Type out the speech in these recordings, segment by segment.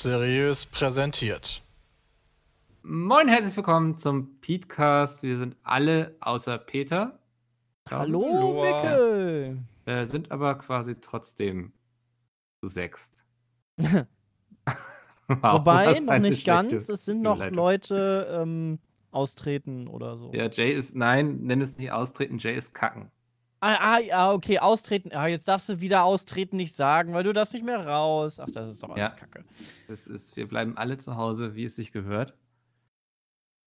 Seriös präsentiert. Moin, herzlich willkommen zum Petecast. Wir sind alle außer Peter. Hallo, Hallo. Mickel. Äh, sind aber quasi trotzdem zu sechst. Wow, Wobei, noch nicht ganz. Es sind noch. Leute ähm, austreten oder so. Ja, Jay ist, nein, nenn es nicht austreten, Jay ist kacken. Ah, ah, ja, okay, austreten. Ah, jetzt darfst du wieder austreten nicht sagen, weil du darfst nicht mehr raus. Ach, das ist doch alles Ja. Kacke. Das ist, wir bleiben alle zu Hause, wie es sich gehört.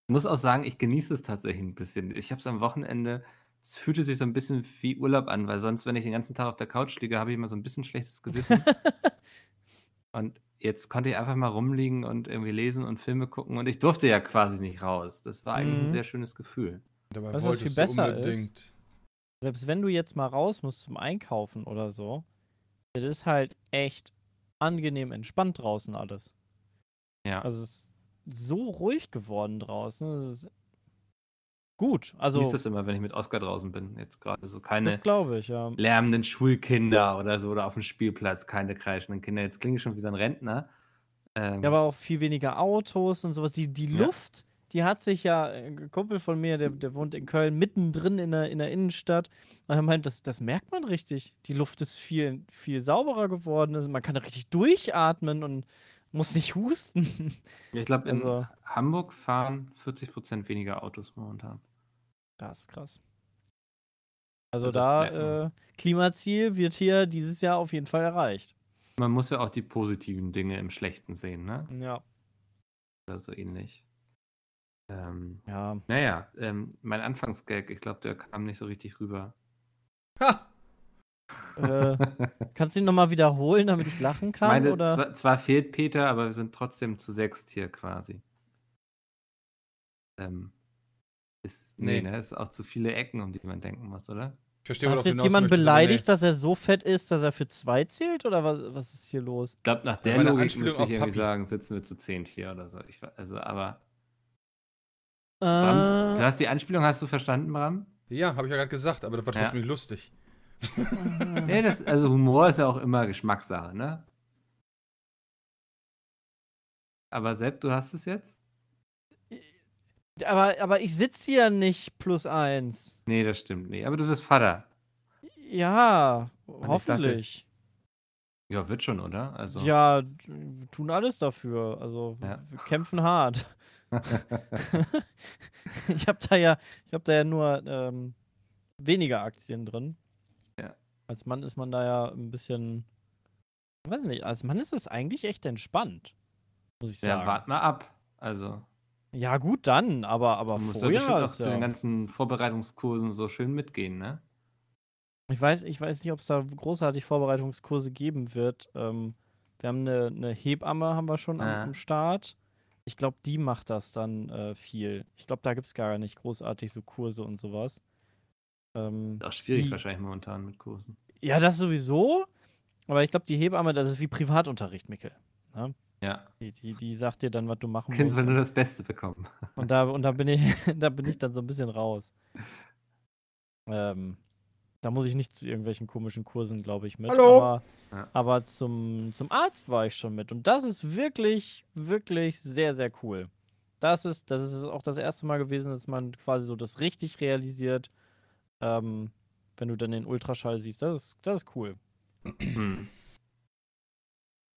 Ich muss auch sagen, ich genieße es tatsächlich ein bisschen. Ich habe es am Wochenende, es fühlte sich so ein bisschen wie Urlaub an, weil sonst, wenn ich den ganzen Tag auf der Couch liege, habe ich immer so ein bisschen schlechtes Gewissen. und jetzt konnte ich einfach mal rumliegen und irgendwie lesen und Filme gucken und ich durfte ja quasi nicht raus. Das war eigentlich ein Mhm. sehr schönes Gefühl. Dabei Was das wolltest viel du besser ist. Selbst wenn du jetzt mal raus musst zum Einkaufen oder so, das ist halt echt angenehm entspannt draußen alles. Ja. Also es ist so ruhig geworden draußen. Das ist gut. Also, Also, das immer, wenn ich mit Oscar draußen bin. Jetzt gerade so keine das glaube ich, ja. lärmenden Schulkinder oder so oder auf dem Spielplatz, keine kreischenden Kinder. Jetzt klinge ich schon wie so ein Rentner. Ähm, Ja, aber auch viel weniger Autos und sowas. Die, die Ja. Luft, die hat sich ja, ein Kumpel von mir, der, der wohnt in Köln, mittendrin in der, in der Innenstadt. Und er meint, das, das merkt man richtig. Die Luft ist viel, viel sauberer geworden. Also man kann richtig durchatmen und muss nicht husten. ich glaube, in also- Hamburg fahren 40% weniger Autos momentan. Krass, krass. Also Ja, das da, äh, Klimaziel wird hier dieses Jahr auf jeden Fall erreicht. Man muss ja auch die positiven Dinge im Schlechten sehen, ne? Ja. Oder so ähnlich. Ähm, Ja. naja, ähm, mein Anfangsgag, ich glaube, der kam nicht so richtig rüber. Ha! Äh, kannst du ihn nochmal wiederholen, damit ich lachen kann? meine, oder? zwar, zwar fehlt Peter, aber wir sind trotzdem zu sechst hier quasi. Ähm, ist, nee, Nee. ne? Ist auch zu viele Ecken, um die man denken muss, oder? Ich verstehe, Hast jetzt aber beleidigt, dass er so fett ist, dass er für zwei zählt? Oder was, was ist hier los? Ich glaube, nach der Logik müsste ich irgendwie Papi. sagen, sitzen wir zu zehnt hier oder so. Ich, also, aber. Äh, Bram, du hast die Anspielung, hast du verstanden, Bram? Ja, habe ich ja gerade gesagt, aber das war Ja. trotzdem nicht lustig. Nee, das, also Humor ist ja auch immer Geschmackssache, ne? Aber Sepp, du hast es jetzt? aber, aber ich sitze hier nicht plus eins. Nee, das stimmt nicht. Aber du bist Vater. Ja, dachte- hoffentlich. Ja, wird schon, oder? Also. Ja, tun alles dafür. Also Ja. wir kämpfen hart. ich habe da ja, ich habe da ja nur ähm, weniger Aktien drin. Ja. Als Mann ist man da ja ein bisschen, ich weiß nicht, als Mann ist es eigentlich echt entspannt, muss ich ja, sagen. wart mal ab. Also, Ja, gut dann, aber, aber du musst ja vorher auch ist zu ja, den ganzen Vorbereitungskursen so schön mitgehen, ne? ich weiß, ich weiß nicht, ob es da großartig Vorbereitungskurse geben wird. Ähm, wir haben eine, eine Hebamme, haben wir schon am, Ja. am Start. Ich glaube, die macht das dann äh, viel. Ich glaube, da gibt es gar nicht großartig so Kurse und sowas. Ähm, auch schwierig Die- wahrscheinlich momentan mit Kursen. ja, das sowieso. Aber ich glaube, die Hebamme, das ist wie Privatunterricht, Mikkel. Ja, Die, die, die sagt dir dann, was du machen Kind musst. soll nur das Beste bekommen. Und da, und da bin ich, da bin ich dann so ein bisschen raus. Ähm, da muss ich nicht zu irgendwelchen komischen Kursen, glaube ich, mit. Hallo? Aber, Ja. aber zum, zum Arzt war ich schon mit. Und das ist wirklich, wirklich sehr, sehr cool. Das ist, das ist auch das erste Mal gewesen, dass man quasi so das richtig realisiert, ähm, wenn du dann den Ultraschall siehst. Das ist, das ist cool.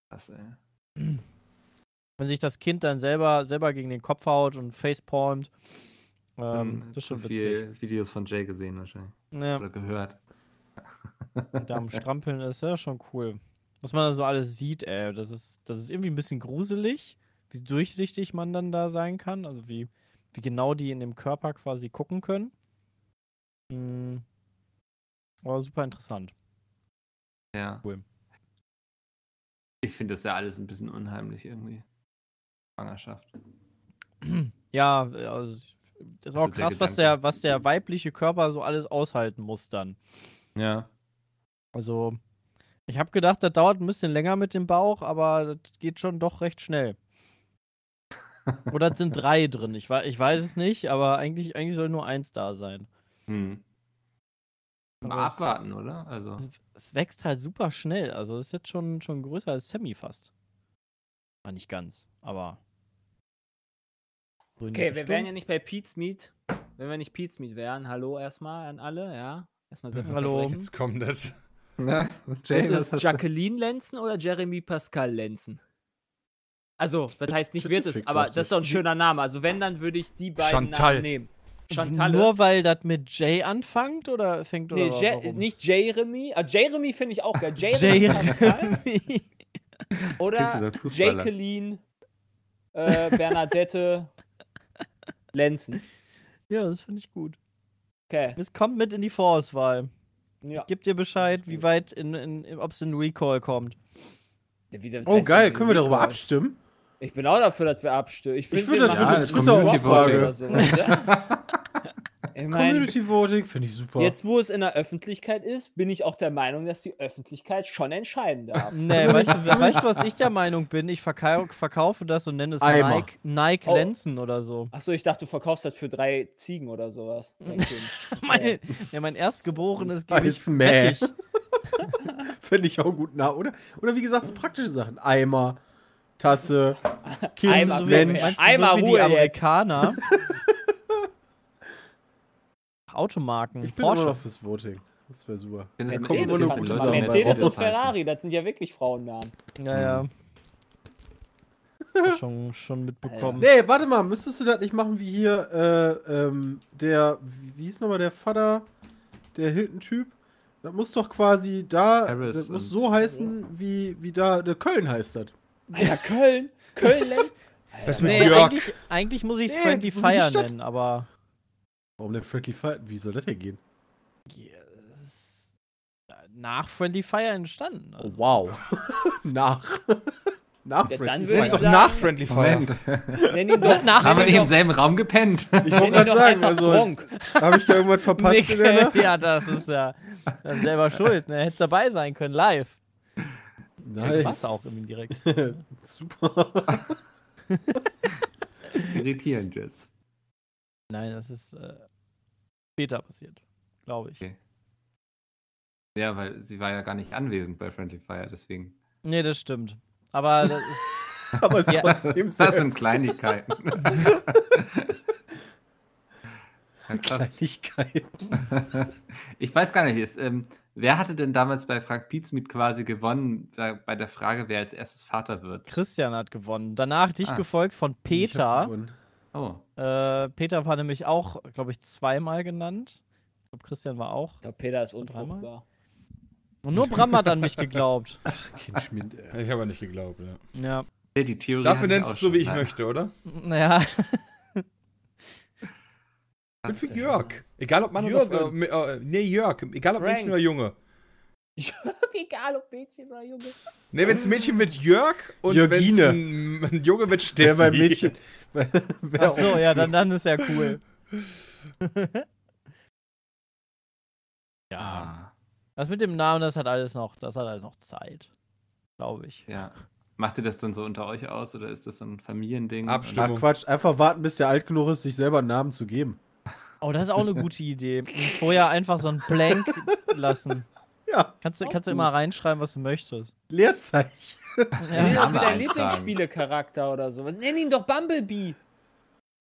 Krass, ey. Wenn sich das Kind dann selber, selber gegen den Kopf haut und facepalmt. Ähm, Hm, das ist zu schon witzig. viel Videos von Jay gesehen wahrscheinlich. Ja. Oder gehört. da am Strampeln ist ja schon cool. Was man da so alles sieht, ey, das ist, das ist irgendwie ein bisschen gruselig, wie durchsichtig man dann da sein kann, also wie, wie genau die in dem Körper quasi gucken können. Mhm. Aber super interessant. Ja. Cool. Ich finde das ja alles ein bisschen unheimlich irgendwie. Schwangerschaft. Ja, also das ist auch Also der krass, was der, was der weibliche Körper so alles aushalten muss dann. Ja. Also, ich habe gedacht, das dauert ein bisschen länger mit dem Bauch, aber das geht schon doch recht schnell. Oder es sind drei drin. Ich, ich weiß es nicht, aber eigentlich, eigentlich soll nur eins da sein. Hm. Mal Aber es- abwarten, oder? Also. Es, es wächst halt super schnell. Also, es ist jetzt schon, schon größer als Sammy fast. War nicht ganz, aber. Okay, wir Richtung. wären ja nicht bei Pete's Meat. Wenn wir nicht Pete's Meat wären, hallo erstmal an alle, ja. Erstmal selbst Hallo. Jetzt kommt das. Na, Wird Jay, was es? Jacqueline Lenzen oder Jeremy Pascal Lenzen? Also, das heißt nicht wird es, aber das ist doch ein schöner Name. Also wenn, dann würde ich die beiden Chantal. Namen nehmen. Chantal. Nur weil das mit J anfängt oder fängt oder Nee, Je warum? nicht Jeremy. Ah, Jeremy finde ich auch geil. Jeremy oder. Jacqueline äh, Bernadette Lenzen. ja, das finde ich gut. Okay. Es kommt mit in die Vorauswahl. Ja. Gib dir Bescheid, wie weit in, in, ob es in Recall kommt. Wie das Oh, geil. wie Können wir darüber abstimmen? Ich bin auch dafür, dass wir abstimmen. Ich, find, würde wir das für eine eine Twitter-Umfrage. oder sowas, ja? Ich mein, Community Voting finde ich super. jetzt, wo es in der Öffentlichkeit ist, bin ich auch der Meinung, dass die Öffentlichkeit schon entscheiden darf. Nee, weißt du, weißt du, was ich der Meinung bin? Ich verkau verkaufe das und nenne es Eimer. Nike, Nike Oh. Lenzen oder so. Achso, ich dachte, du verkaufst das für drei Ziegen oder sowas. Mein, ja, mein Erstgeborenes gebe ich fettig. Finde ich auch gut. Na, oder? Oder wie gesagt, so praktische Sachen. Eimer, Tasse, Kind, Eimer, Mensch. Einmal so Ruhe. Amerikaner. Automarken. Ich bin immer Porsche. noch fürs Voting. Das wäre super. Ich finde, das kommt immer nur zusammen. Leute Mercedes und. Ferrari, das sind ja wirklich Frauennamen. Ja, ja. Mhm. schon, schon mitbekommen. Nee, warte mal, müsstest du das nicht machen wie hier, äh, ähm, der, wie, hieß nochmal der Vater, der Hilton-Typ? Das muss doch quasi da, Harris das muss so heißen, wie, wie da, der Köln heißt das. Alter, Köln. Köln Lenz. Was mit Nee, Jörg? eigentlich, eigentlich muss ich es Nee, Friendly Fire nennen, aber. Warum denn Friendly Fire? Wie soll das denn gehen? Ja, ist nach Friendly Fire entstanden. Oh, Also. wow. Nach. Nach Ja, Friendly Fire. ich doch sagen- nach Friendly Fire. Moment. Nenn ihn doch, Nach- Haben wir nicht im selben Raum gepennt? Ich wollte gerade doch sagen, einfach also, habe ich da irgendwas verpasst in der Nacht? ja, das ist ja dann selber schuld. Ne? Hättest dabei sein können, live. Nice. Was auch irgendwie direkt. Super. Irritierend jetzt. Nein, das ist äh, später passiert, glaube ich. Okay. Ja, weil sie war ja gar nicht anwesend bei Friendly Fire, deswegen. Nee, das stimmt. Aber das ist. Aber es ist Ja. trotzdem Das sind. Kleinigkeiten. ja. Kleinigkeiten. Ich weiß gar nicht, ist, ähm, wer hatte denn damals bei Frank Pietzmiet quasi gewonnen bei, bei der Frage, wer als erstes Vater wird? Christian hat gewonnen. Danach dich Ah. gefolgt von Ich Peter. gewonnen. Oh, Äh, Peter war nämlich auch, glaube ich, zweimal genannt. Ich glaube, Christian war auch. Ich glaube, Peter ist Dreimal? unfruchtbar. Und nur Bram hat an mich geglaubt. Kind Schmied, ey. Ich habe nicht geglaubt, ja. Ja. Ja, die Theorie. Dafür nennst du so, schon. wie ich Nein, möchte, oder? Naja. Ich bin für Jörg. Egal ob Mann oder Jürgen. äh, äh, Nee, Jörg. Egal ob Frank. Mädchen oder Junge. Egal, ob Mädchen oder Junge. Nee, wenn es ein Mädchen wird Jörg und wenn es Jörgine. ein, ein Junge wird Der Steffi. beim Mädchen. Ach so, ja, dann, dann ist ja cool. ja. Das mit dem Namen, das hat alles noch, das hat alles noch Zeit. Glaube ich. ja. Macht ihr das dann so unter euch aus oder ist das so ein Familiending? Abstimmung. Ach Quatsch, einfach warten, bis der alt genug ist, sich selber einen Namen zu geben. Oh, das ist auch eine gute Idee. Und vorher einfach so ein Blank lassen. Ja, Kannst kannst du immer reinschreiben, was du möchtest. Leerzeichen. Nenn ihn Ja. wieder eintragen. Lieblingsspielecharakter oder sowas. Nenn ihn doch Bumblebee.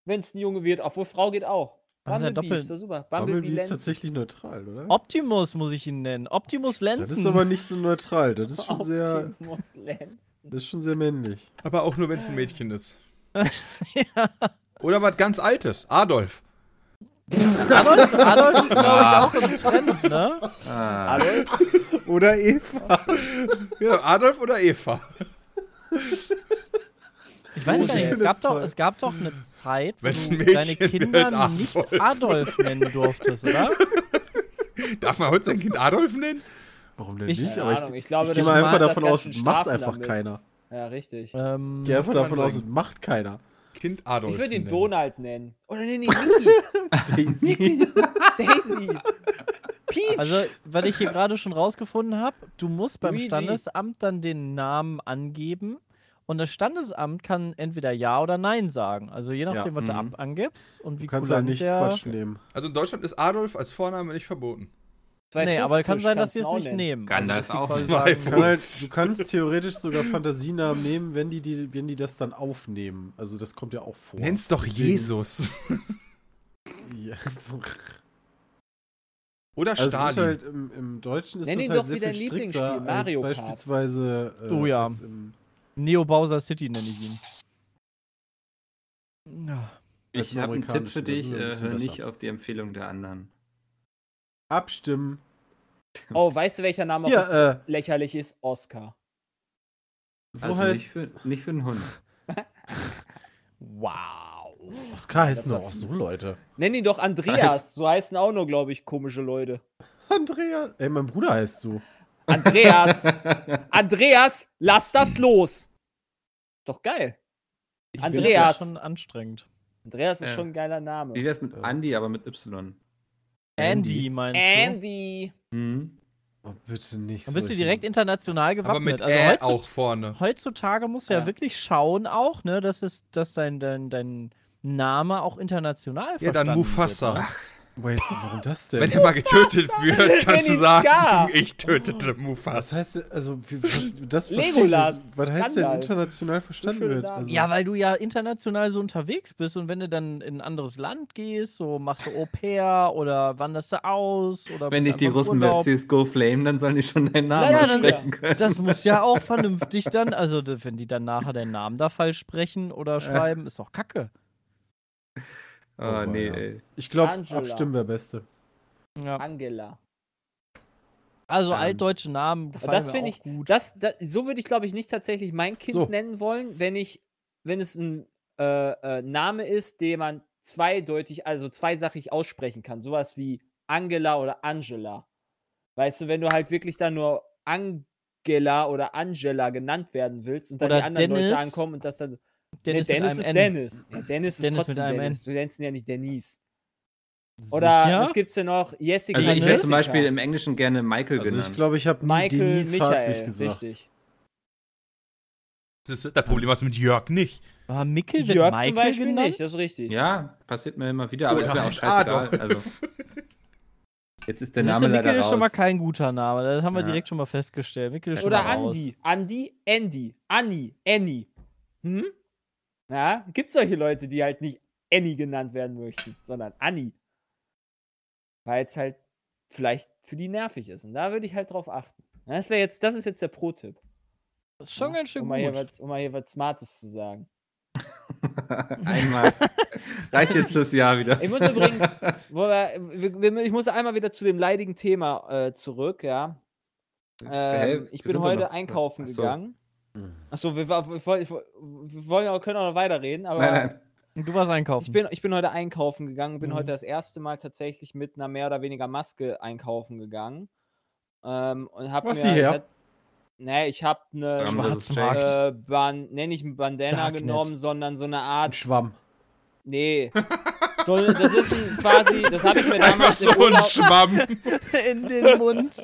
Wenn es ein Junge wird, obwohl Frau geht auch. Das ist ja Bumblebee doppelt- ist doch super. Bumblebee Bumblebee ist tatsächlich neutral, oder? Optimus muss ich ihn nennen. Optimus Lenzen. Das ist aber nicht so neutral. Das ist schon sehr, Optimus Lenz. das ist schon sehr männlich. Aber auch nur, wenn es ein Mädchen ist. Oder was ganz Altes. Adolf. Adolf, Adolf ist, glaube ich, auch im Trend, ne? Ah, Adolf? Oder Eva. Ja, Adolf oder Eva. Ich weiß gar nicht, es gab, doch, es gab doch eine Zeit, wo Wenn's du Mädchen deine Kinder Adolf. nicht Adolf nennen durftest, oder? Darf man heute sein Kind Adolf nennen? Warum denn Ich- nicht? Aber ich, Ahnung, ich glaube, ich gehe das mal einfach davon aus, macht einfach damit. keiner. Ja, richtig. Ähm, Ich gehe einfach davon aus, es macht keiner. Kind Adolf. Ich würde ihn nennen. Donald nennen. Oder ihn Mickey. Daisy. Daisy. Peach. also, was ich hier gerade schon rausgefunden habe, du musst beim Luigi. Standesamt dann den Namen angeben und das Standesamt kann entweder Ja oder Nein sagen. Also je nachdem, was du mhm. ab angibst und wie Du kannst kulant ja nicht der... Quatsch nehmen. Also in Deutschland ist Adolf als Vorname nicht verboten. Nee, aber kann 250 sein, dass sie es nicht nehmen. Gandalf dass sie auch. sagen. Kann halt, du kannst theoretisch sogar Fantasienamen nehmen, wenn die, die, wenn die das dann aufnehmen. Also das kommt ja auch vor. Nenn's doch Deswegen- Jesus. Ja. Oder Also es ist Stalin. halt im, im Deutschen ist Nenn das ihn halt doch sehr viel strikter Mario als Kart. beispielsweise äh, Oh ja. Neo Bowser City nenne ich ihn. Ja. Ich habe einen Tipp für dich, ein äh, hör besser. nicht auf die Empfehlung der anderen. Abstimmen. Oh, weißt du, welcher Name auch Ja, äh, lächerlich ist? Oscar. so also heißt nicht für, nicht für einen Hund. Wow. Oscar heißen doch auch so. Leute. Nenn ihn doch Andreas. So heißen auch nur, glaube ich, komische Leute. Andrea. Ey, mein Bruder heißt so. Andreas. Andreas, lass das los. Doch geil. Ich Andreas. Das ist schon anstrengend. Andreas ist Ja. schon ein geiler Name. Wie wär's mit. Andy, aber mit Y? Andy, meinst du? Andy. Hm? Oh, bitte nicht. Dann bist du direkt international Aber gewappnet. mit also Ä heutzutage, auch vorne. heutzutage musst du ja. Ja. wirklich schauen auch, ne, dass es, dass dein, dein, dein Name auch international Ja, dann verstanden Mufasa. Wird, ne? Wait, warum das denn? Wenn er mal getötet wird, kannst du sagen, Scar. ich tötete was Mufasa. heißt, also, was, das Legolas. Was heißt denn international verstanden wird? Also, Ja, weil du ja international so unterwegs bist und wenn du dann in ein anderes Land gehst, so machst du Au pair oder wanderst du aus oder Wenn bist dich die Russen bei. CSGO flamen, dann sollen die schon deinen Namen Ja, ja, dann- aussprechen können. Das muss ja auch vernünftig dann, also wenn die dann nachher deinen Namen da falsch sprechen oder schreiben, ist doch kacke. Oh, Oh, nee, ja. ey. ich glaube, abstimmen wäre Beste. Ja. Angela. Also Ähm, altdeutsche Namen gefallen das mir finde auch ich- gut. Das, das, so würde ich, glaube ich, nicht tatsächlich mein Kind So. nennen wollen, wenn ich, wenn es ein äh, äh, Name ist, den man zweideutig, also zweisachig aussprechen kann. Sowas wie Angela oder Angela. Weißt du, wenn du halt wirklich dann nur Angela oder Angela genannt werden willst und dann Oder die anderen Dennis. Leute ankommen und das dann. Dennis, nee, Dennis mit ist N. Dennis. Ja, Dennis ist Dennis mit trotzdem einem Dennis. N. Du nennst ihn ja nicht Denise. Oder Sicher? was gibt's denn noch? Jessica. Also ich hätte zum Beispiel im Englischen gerne Michael Also ich genannt. glaube, ich habe Michael Denise Hartwig Michael, gesagt. richtig. Das ist, das Problem hast du mit Jörg nicht. War Mickel wird Jörg Michael zum Beispiel genannt? nicht, das ist richtig. ja, passiert mir immer wieder, aber Oder ist mir auch scheißegal. Also, jetzt ist der Name leider Mickel ist schon mal kein guter Name. Das haben wir Ja. direkt schon mal festgestellt. Mickel ist schon Oder mal raus. Andi. Andi, Andy, Anni, Annie. Hm? Ja, gibt solche Leute, die halt nicht Annie genannt werden möchten, sondern Anni. Weil es halt vielleicht für die nervig ist. Und da würde ich halt drauf achten. Das, jetzt, das ist jetzt der Pro-Tipp. Das ist schon Ja, ganz schön um mal, hier gut. was, um mal hier was Smartes zu sagen. Einmal. Reicht jetzt fürs Jahr wieder. Ich muss übrigens, wo wir, wir, wir, ich muss einmal wieder zu dem leidigen Thema äh, zurück, ja. Ähm, Hä? ich bin heute einkaufen Ach so. gegangen. Hm. Achso, wir, wir, wir, wollen, können auch noch weiterreden, aber Nein, nein. Du warst einkaufen. Ich bin, ich bin heute einkaufen gegangen, bin Mhm. heute das erste Mal tatsächlich mit einer mehr oder weniger Maske einkaufen gegangen. Ähm, und hab Was mir. hierher? Nee, ich habe eine Schwarzmarkt. Äh, Ban, nee, nicht ein Bandana Darknet. genommen, sondern so eine Ein Art. Schwamm. Nee. So, das ist ein, quasi, das habe ich mir Einfach damals so im ein Schwamm. in den Mund.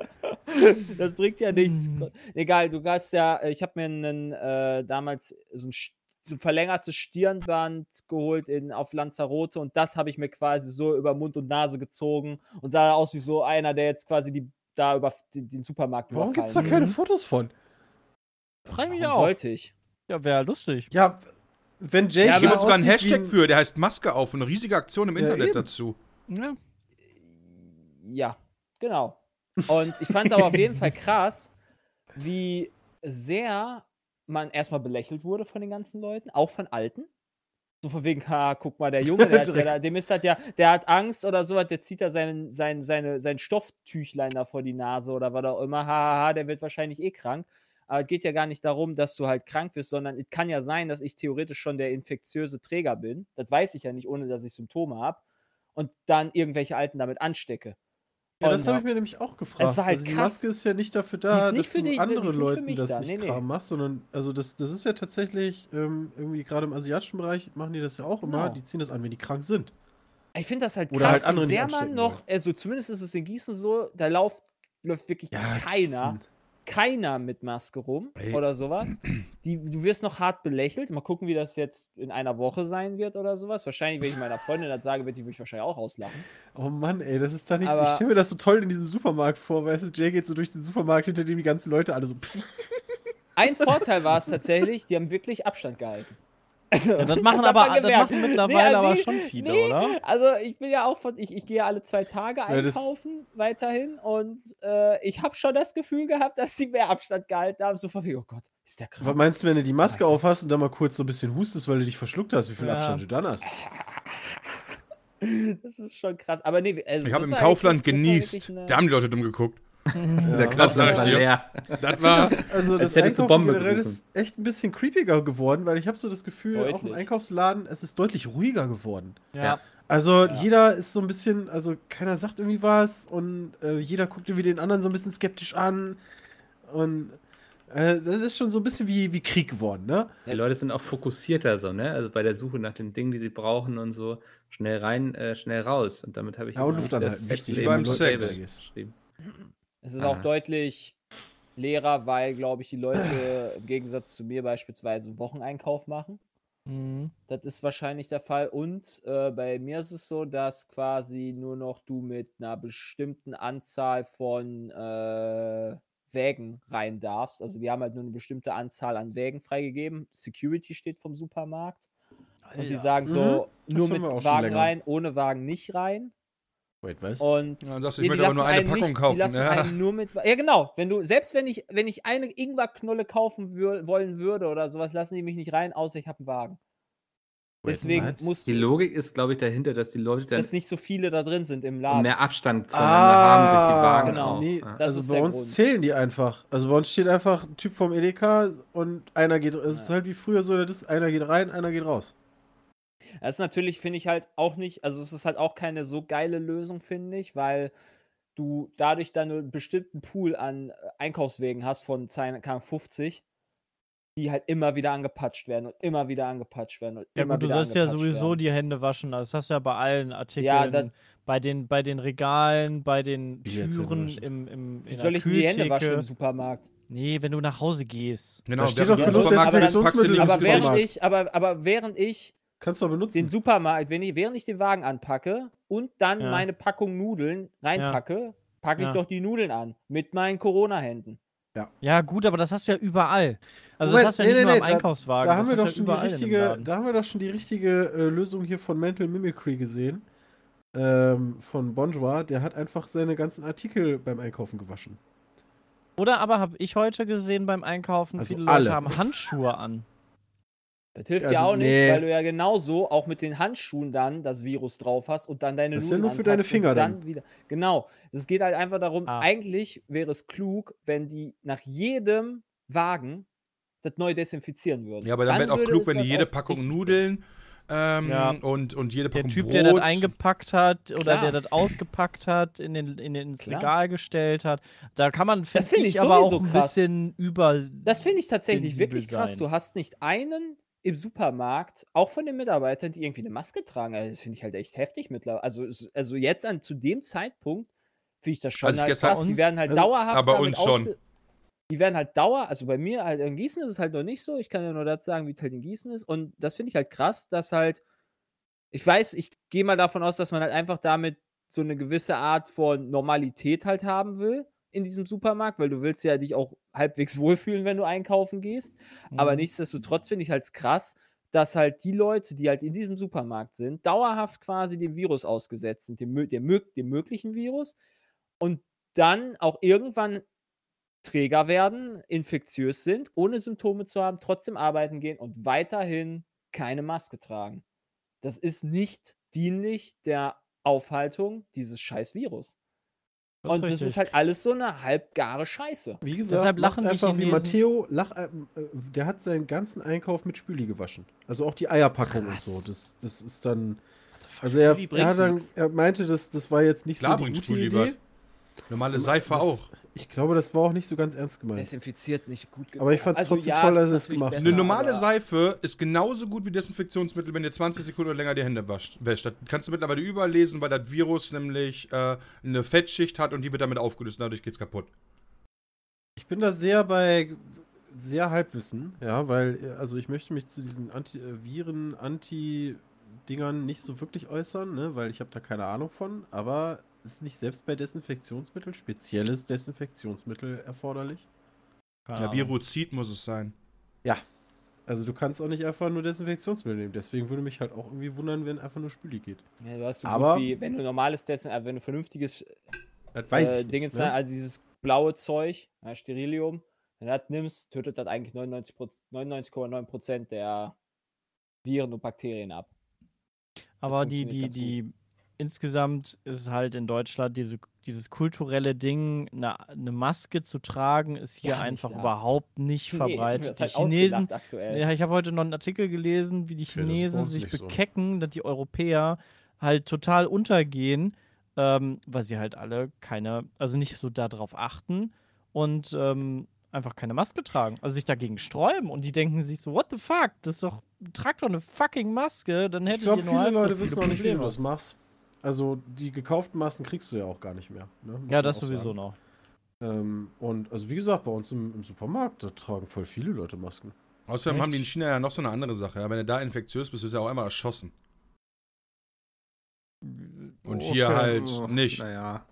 Das bringt ja nichts. Hm. Egal, du hast ja, ich habe mir einen, äh, damals so ein so verlängertes Stirnband geholt in, auf Lanzarote und das habe ich mir quasi so über Mund und Nase gezogen und sah aus wie so einer, der jetzt quasi die, da über den, den Supermarkt Warum gibt es da keine Mhm. Fotos von? Frag mich auch. sollte ich? Ja, wäre lustig. Ja, wenn Jake Ja, Es gibt sogar einen Hashtag für, der heißt Maske auf. Eine riesige Aktion im Ja, Internet eben. dazu. Ja. Ja, genau. Und ich fand es aber auf jeden Fall krass, wie sehr man erstmal belächelt wurde von den ganzen Leuten, auch von Alten. So von wegen, ha, guck mal, der Junge, der, hat, der, dem ist das ja, der hat Angst oder sowas, der zieht da sein, sein, seine, sein Stofftüchlein da vor die Nase oder was auch immer, hahaha, der wird wahrscheinlich eh krank. Aber es geht ja gar nicht darum, dass du halt krank wirst, sondern es kann ja sein, dass ich theoretisch schon der infektiöse Träger bin. Das weiß ich ja nicht, ohne dass ich Symptome habe. Und dann irgendwelche Alten damit anstecke. Ja, das habe ich mir nämlich auch gefragt. Es war halt also die krass. Maske ist ja nicht dafür da, nicht dass du die- Leuten mich das da. nicht Nee, nee. Kram machst, sondern also das, das ist ja tatsächlich ähm, irgendwie gerade im asiatischen Bereich machen die das ja auch immer. Genau. Die ziehen das an, wenn die krank sind. Ich finde das halt Oder krass, halt andere wie sehr man noch, also zumindest ist es in Gießen so, da läuft, läuft wirklich keiner. Gießen. Keiner mit Maske rum Ey. oder sowas. Die, du wirst noch hart belächelt. Mal gucken, wie das jetzt in einer Woche sein wird oder sowas. Wahrscheinlich, wenn ich meiner Freundin das sage, wird die mich wahrscheinlich auch auslachen. Oh Mann, ey, das ist da nichts. Aber- Ich stelle mir das so toll in diesem Supermarkt vor, weißt du, Jay geht so durch den Supermarkt, hinter dem die ganzen Leute alle so. Ein Vorteil war es tatsächlich, die haben wirklich Abstand gehalten. Also, Ja, das machen hat aber das machen mittlerweile aber nee, schon viele, nee, oder? Also ich bin ja auch von, ich, ich gehe ja alle zwei Tage Ja, das- einkaufen weiterhin und äh, ich habe schon das Gefühl gehabt, dass sie mehr Abstand gehalten haben. So von wegen, oh Gott, ist der Was krank? meinst du, wenn du die Maske aufhast und dann mal kurz so ein bisschen hustest, weil du dich verschluckt hast, wie viel Ja. Abstand du dann hast? Das ist schon krass. Aber nee, also Ich habe das im Kaufland das genießt. eine- Da haben die Leute dumm geguckt. Der Das Knopf sag ich war dir. leer. Das war. Also das hättest du Einkaufen Bombe generell ist echt ein bisschen creepiger geworden, weil ich habe so das Gefühl, auch im Deutlich. Einkaufsladen, es ist deutlich ruhiger geworden. Ja. Also jeder ist so ein bisschen, also keiner sagt irgendwie was und äh, jeder guckt irgendwie den anderen so ein bisschen skeptisch an und äh, das ist schon so ein bisschen wie, wie Krieg geworden, ne? Die Leute sind auch fokussierter so, ne? Also bei der Suche nach den Dingen, die sie brauchen und so. Schnell rein, äh, schnell raus. Und damit habe ich Ja, und nicht anhalten, wichtig, beim im Sex. Geschrieben. Es ist Ah. auch deutlich leerer, weil, glaube ich, die Leute im Gegensatz zu mir beispielsweise einen Wocheneinkauf machen. Mhm. Das ist wahrscheinlich der Fall. Und äh, bei mir ist es so, dass quasi nur noch du mit einer bestimmten Anzahl von äh, Wägen rein darfst. Also wir haben halt nur eine bestimmte Anzahl an Wägen freigegeben. Security steht vom Supermarkt. Und die Alter. sagen so, Mhm. nur mit Wagen rein, ohne Wagen nicht rein. Wait, was? Und Ja, sagst du, ich die möchte aber lassen nur eine Packung nicht, kaufen, Die lassen ja. einen nur mit. Ja, genau. Wenn du, selbst wenn ich, wenn ich eine Ingwerknolle kaufen wür, wollen würde oder sowas, lassen die mich nicht rein, außer ich habe einen Wagen. Wait, Deswegen what? musst Die Logik ist, glaube ich, dahinter, dass die Leute dann dass nicht so viele da drin sind im Laden. mehr Abstand zueinander Ah, haben durch die Wagen genau. auch. Nee, Ja. Das also ist bei der uns Grund. zählen die einfach. Also bei uns steht einfach ein Typ vom Edeka und einer geht, es ist halt wie früher so, das ist, einer geht rein, einer geht raus. Das ist natürlich, finde ich halt auch nicht, also es ist halt auch keine so geile Lösung, finde ich, weil du dadurch dann einen bestimmten Pool an äh, Einkaufswegen hast von 50, die halt immer wieder angepatscht werden und immer wieder angepatscht werden und Ja immer gut, du sollst ja sowieso werden. die Hände waschen. Das hast du ja bei allen Artikeln, das- bei, den, bei den Regalen, bei den Türen im, im Wie soll der ich denn die Hände waschen im. Supermarkt? Nee, wenn du nach Hause gehst. Genau, Da steht während doch du im genug Desinfektionsmittel packst du die im Aber während Supermarkt. ich, aber, aber während ich Kannst du benutzen. den Supermarkt, wenn ich, während ich den Wagen anpacke und dann Ja. meine Packung Nudeln reinpacke, packe ich Ja. doch die Nudeln an mit meinen Corona-Händen. Ja, gut, aber das hast du ja überall. Also Moment, das hast du ja nee, nicht nee, nur nee, am da- Einkaufswagen. da haben wir doch ja schon die richtige, da haben wir doch schon die richtige äh, Lösung hier von Mental Mimicry gesehen. Ähm, von Bonjour, der hat einfach seine ganzen Artikel beim Einkaufen gewaschen. Oder aber habe ich heute gesehen beim Einkaufen, Also viele alle. Leute haben Handschuhe an. Das hilft Ja, dir du- auch nicht, nee. weil du ja genauso auch mit den Handschuhen dann das Virus drauf hast und dann deine Das ist ja nur für deine Finger dann dann. wieder. Genau. Es geht halt einfach darum, Ah. eigentlich wäre es klug, wenn die nach jedem Wagen das neu desinfizieren würden. Ja, aber dann wäre auch klug, wenn die jede Packung Nudeln ähm, Ja. und, und jede Der Packung Typ, Brot. der das eingepackt hat oder Klar. der das ausgepackt hat, in den, in den, ins Klar. Regal gestellt hat. Da kann man, Das finde find ich, ich aber auch sowieso ein krass. bisschen über. Das finde ich tatsächlich wirklich krass. sein. Du hast nicht einen im Supermarkt, auch von den Mitarbeitern, die irgendwie eine Maske tragen. Also das finde ich halt echt heftig mittlerweile. Also, also jetzt an zu dem Zeitpunkt finde ich das schon Also halt krass. Die uns- werden halt also- dauerhaft. aber uns schon. Die werden halt dauer, also bei mir halt in Gießen ist es halt noch nicht so. Ich kann ja nur das sagen, wie es halt in Gießen ist. Und das finde ich halt krass, dass halt, ich weiß, ich gehe mal davon aus, dass man halt einfach damit so eine gewisse Art von Normalität halt haben will in diesem Supermarkt, weil du willst ja dich auch halbwegs wohlfühlen, wenn du einkaufen gehst. Aber Mhm. nichtsdestotrotz finde ich halt krass, dass halt die Leute, die halt in diesem Supermarkt sind, dauerhaft quasi dem Virus ausgesetzt sind, dem, dem, dem möglichen Virus und dann auch irgendwann Träger werden, infektiös sind, ohne Symptome zu haben, trotzdem arbeiten gehen und weiterhin keine Maske tragen. Das ist nicht dienlich der Aufhaltung dieses scheiß Virus. Das und das ist halt alles so eine halbgare Scheiße. Wie gesagt, Deshalb lachen einfach wie Chinesen- Matteo, lach, äh, äh, der hat seinen ganzen Einkauf mit Spüli gewaschen. Also auch die Eierpackung Krass. und so. Das, das ist dann. Also er, er, dann, er meinte, das, das war jetzt nicht Klar so die bringt gute Spüli Idee. Normale Seife Das- auch. Ich glaube, das war auch nicht so ganz ernst gemeint. Desinfiziert nicht gut genug. Aber ich fand's Also trotzdem ja, toll, es dass es gemacht hat. besser, Eine normale Seife ist genauso gut wie Desinfektionsmittel, wenn ihr 20 Sekunden oder länger die Hände wascht, wäscht. Das kannst du mittlerweile überall lesen, weil das Virus nämlich äh, eine Fettschicht hat und die wird damit aufgelöst und dadurch geht's kaputt. Ich bin da sehr bei sehr Halbwissen, ja, weil, also ich möchte mich zu diesen Anti äh, Viren, Anti-Dingern nicht so wirklich äußern, ne, weil ich habe da keine Ahnung von, aber ist nicht selbst bei Desinfektionsmitteln spezielles Desinfektionsmittel erforderlich? Ja. Viruzid muss es sein. Also du kannst auch nicht einfach nur Desinfektionsmittel nehmen. Deswegen würde mich halt auch irgendwie wundern, wenn einfach nur Spüli geht. Ja, du hast so Aber- gut wie, wenn du normales Dessen, äh, wenn du vernünftiges Das äh, nicht, ne? also dieses blaue Zeug, ja, Sterilium, wenn du das nimmst, tötet das eigentlich 99,9% 99,9% der Viren und Bakterien ab. Aber die, die, die, insgesamt ist halt in Deutschland diese, dieses kulturelle Ding, eine, eine Maske zu tragen, ist hier nicht einfach da. überhaupt nicht verbreitet. das ist die halt Chinesen, ja, ich habe heute noch einen Artikel gelesen, wie die Chinesen sich nicht so. bekecken, dass die Europäer halt total untergehen, ähm, weil sie halt alle keine, also nicht so darauf achten und ähm, einfach keine Maske tragen. Also sich dagegen sträuben und die denken sich so, what the fuck, das ist doch, trag doch eine fucking Maske, dann Ich hättet glaube, ihr nur viele so Leute viele wissen auch nicht, wie du das machst. Also die gekauften Masken kriegst du ja auch gar nicht mehr. Ne? Ja, das sowieso sagen. noch. Ähm, und also wie gesagt, bei uns im, im Supermarkt, da tragen voll viele Leute Masken. Außerdem Echt? haben die in China ja noch so eine andere Sache. Ja? Wenn du da infektiös bist, wirst du ja auch einmal erschossen. Und hier Okay. halt Oh, nicht. Naja.